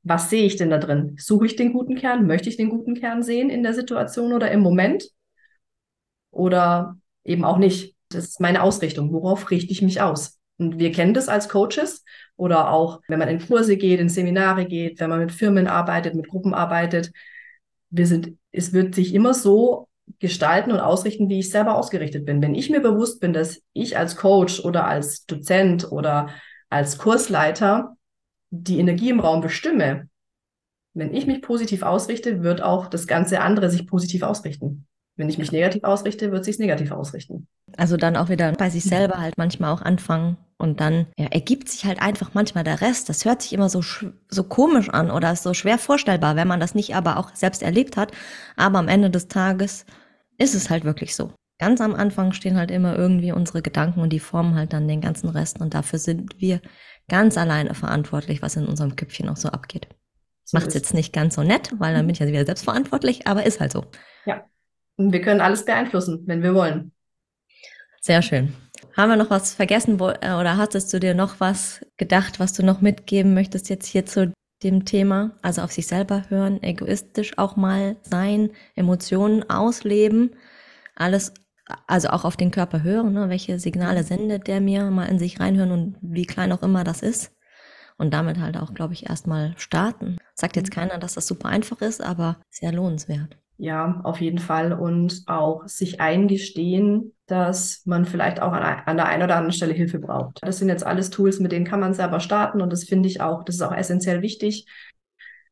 was sehe ich denn da drin? Suche ich den guten Kern? Möchte ich den guten Kern sehen in der Situation oder im Moment? Oder eben auch nicht. Das ist meine Ausrichtung. Worauf richte ich mich aus? Und wir kennen das als Coaches oder auch, wenn man in Kurse geht, in Seminare geht, wenn man mit Firmen arbeitet, mit Gruppen arbeitet wir sind, es wird sich immer so gestalten und ausrichten, wie ich selber ausgerichtet bin. Wenn ich mir bewusst bin, dass ich als Coach oder als Dozent oder als Kursleiter die Energie im Raum bestimme, wenn ich mich positiv ausrichte, wird auch das ganze andere sich positiv ausrichten. Wenn ich mich negativ ausrichte, wird sich negativ ausrichten. Also dann auch wieder bei sich selber halt manchmal auch anfangen und dann ja, ergibt sich halt einfach manchmal der Rest. Das hört sich immer so, so komisch an oder ist so schwer vorstellbar, wenn man das nicht aber auch selbst erlebt hat. Aber am Ende des Tages ist es halt wirklich so. Ganz am Anfang stehen halt immer irgendwie unsere Gedanken und die formen halt dann den ganzen Rest und dafür sind wir ganz alleine verantwortlich, was in unserem Köpfchen auch so abgeht. So Macht es jetzt nicht ganz so nett, weil dann bin ich ja wieder selbstverantwortlich, aber ist halt so. Ja, und wir können alles beeinflussen, wenn wir wollen. Sehr schön. Haben wir noch was vergessen äh, oder hattest du dir noch was gedacht, was du noch mitgeben möchtest jetzt hier zu dem Thema, also auf sich selber hören, egoistisch auch mal sein, Emotionen ausleben, alles, also auch auf den Körper hören, ne? welche Signale mhm. sendet der mir, mal in sich reinhören und wie klein auch immer das ist. Und damit halt auch, glaube ich, erstmal starten. Sagt jetzt mhm. keiner, dass das super einfach ist, aber sehr lohnenswert. Ja, auf jeden Fall. Und auch sich eingestehen, dass man vielleicht auch an, der einen oder anderen Stelle Hilfe braucht. Das sind jetzt alles Tools, mit denen kann man selber starten. Und das finde ich auch, das ist auch essentiell wichtig.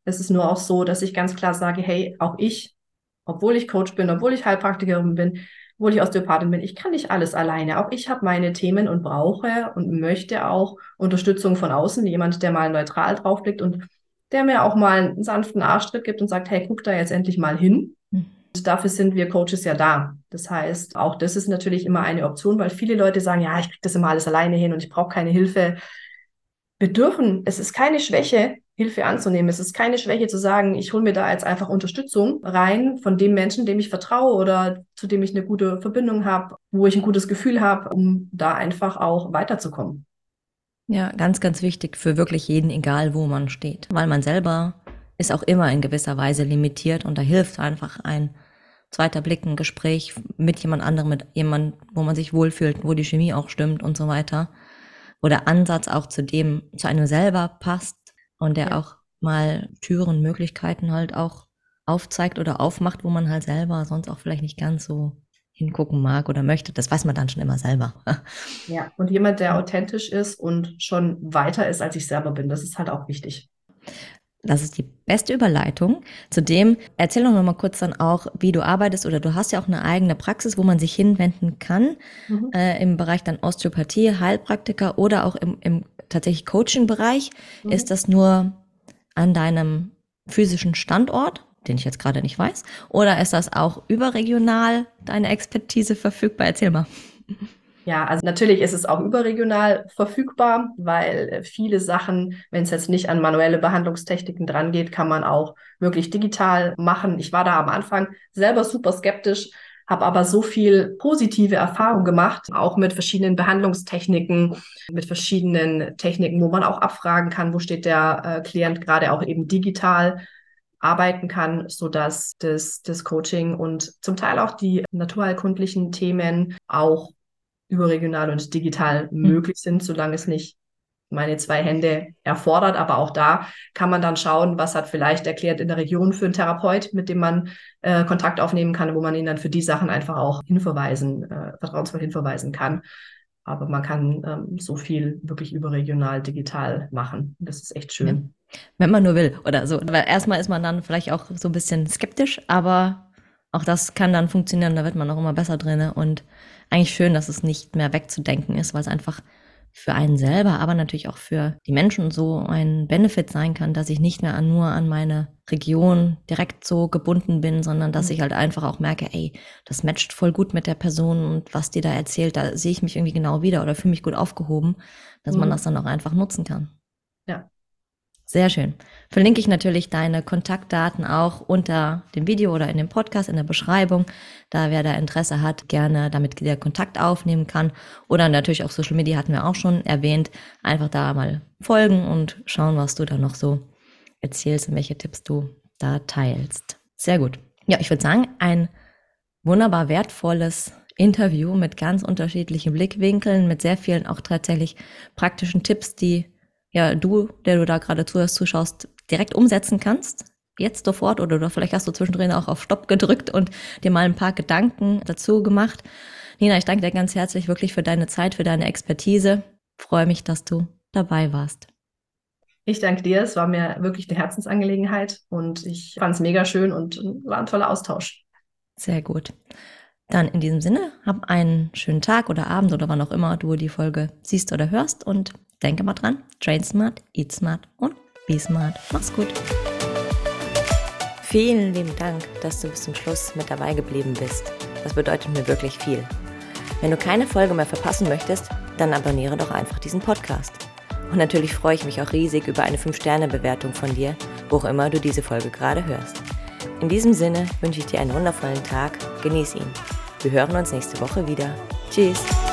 Es ist nur auch so, dass ich ganz klar sage, hey, auch ich, obwohl ich Coach bin, obwohl ich Heilpraktikerin bin, obwohl ich Osteopathin bin, ich kann nicht alles alleine. Auch ich habe meine Themen und brauche und möchte auch Unterstützung von außen, jemand, der mal neutral draufblickt und der mir auch mal einen sanften Arschtritt gibt und sagt, hey, guck da jetzt endlich mal hin. Und dafür sind wir Coaches ja da. Das heißt, auch das ist natürlich immer eine Option, weil viele Leute sagen, ja, ich kriege das immer alles alleine hin und ich brauche keine Hilfe. Wir dürfen, es ist keine Schwäche, Hilfe anzunehmen. Es ist keine Schwäche zu sagen, ich hole mir da jetzt einfach Unterstützung rein von dem Menschen, dem ich vertraue oder zu dem ich eine gute Verbindung habe, wo ich ein gutes Gefühl habe, um da einfach auch weiterzukommen. Ja, ganz, ganz wichtig für wirklich jeden, egal wo man steht. Weil man selber ist auch immer in gewisser Weise limitiert und da hilft einfach ein zweiter Blick, ein Gespräch mit jemand anderem, mit jemand, wo man sich wohlfühlt, wo die Chemie auch stimmt und so weiter. Wo der Ansatz auch zu dem, zu einem selber passt und der ja. auch mal Türen, Möglichkeiten halt auch aufzeigt oder aufmacht, wo man halt selber sonst auch vielleicht nicht ganz so hingucken mag oder möchte. Das weiß man dann schon immer selber. <laughs> Ja, und jemand, der authentisch ist und schon weiter ist, als ich selber bin, das ist halt auch wichtig. Das ist die beste Überleitung. Zudem erzähl doch noch mal kurz dann auch, wie du arbeitest oder du hast ja auch eine eigene Praxis, wo man sich hinwenden kann mhm. äh, im Bereich dann Osteopathie, Heilpraktiker oder auch im, im tatsächlich Coaching-Bereich. Mhm. Ist das nur an deinem physischen Standort den ich jetzt gerade nicht weiß? Oder ist das auch überregional deine Expertise verfügbar? Erzähl mal. Ja, also natürlich ist es auch überregional verfügbar, weil viele Sachen, wenn es jetzt nicht an manuelle Behandlungstechniken dran geht, kann man auch wirklich digital machen. Ich war da am Anfang selber super skeptisch, habe aber so viel positive Erfahrung gemacht, auch mit verschiedenen Behandlungstechniken, mit verschiedenen Techniken, wo man auch abfragen kann, wo steht der äh, Klient gerade auch eben digital arbeiten kann, so dass das, das Coaching und zum Teil auch die naturheilkundlichen Themen auch überregional und digital mhm. möglich sind, solange es nicht meine zwei Hände erfordert. Aber auch da kann man dann schauen, was hat vielleicht der Klient in der Region für einen Therapeut, mit dem man äh, Kontakt aufnehmen kann, wo man ihn dann für die Sachen einfach auch hinverweisen, äh, vertrauensvoll hinverweisen kann. Aber man kann ähm, so viel wirklich überregional digital machen. Das ist echt schön. Ja. Wenn man nur will oder so. Weil erstmal ist man dann vielleicht auch so ein bisschen skeptisch, aber auch das kann dann funktionieren, da wird man auch immer besser drin. Und eigentlich schön, dass es nicht mehr wegzudenken ist, weil es einfach für einen selber, aber natürlich auch für die Menschen so ein Benefit sein kann, dass ich nicht mehr an, nur an meine Region direkt so gebunden bin, sondern dass mhm. ich halt einfach auch merke, ey, das matcht voll gut mit der Person und was die da erzählt, da sehe ich mich irgendwie genau wieder oder fühle mich gut aufgehoben, dass mhm. man das dann auch einfach nutzen kann. Ja, sehr schön. Verlinke ich natürlich deine Kontaktdaten auch unter dem Video oder in dem Podcast in der Beschreibung. Da wer da Interesse hat, gerne damit der Kontakt aufnehmen kann. Oder natürlich auch Social Media hatten wir auch schon erwähnt. Einfach da mal folgen und schauen, was du da noch so erzählst und welche Tipps du da teilst. Sehr gut. Ja, ich würde sagen, ein wunderbar wertvolles Interview mit ganz unterschiedlichen Blickwinkeln, mit sehr vielen auch tatsächlich praktischen Tipps, die ja du, der du da gerade zuhörst, zuschaust, direkt umsetzen kannst. Jetzt sofort oder, oder vielleicht hast du zwischendrin auch auf Stopp gedrückt und dir mal ein paar Gedanken dazu gemacht. Nina, ich danke dir ganz herzlich wirklich für deine Zeit, für deine Expertise. Freue mich, dass du dabei warst. Ich danke dir. Es war mir wirklich eine Herzensangelegenheit und ich fand es mega schön und war ein toller Austausch. Sehr gut. Dann in diesem Sinne, hab einen schönen Tag oder Abend oder wann auch immer du die Folge siehst oder hörst und Denke mal dran, train smart, eat smart und be smart. Mach's gut. Vielen lieben Dank, dass du bis zum Schluss mit dabei geblieben bist. Das bedeutet mir wirklich viel. Wenn du keine Folge mehr verpassen möchtest, dann abonniere doch einfach diesen Podcast. Und natürlich freue ich mich auch riesig über eine 5-Sterne-Bewertung von dir, wo auch immer du diese Folge gerade hörst. In diesem Sinne wünsche ich dir einen wundervollen Tag, genieß ihn. Wir hören uns nächste Woche wieder. Tschüss!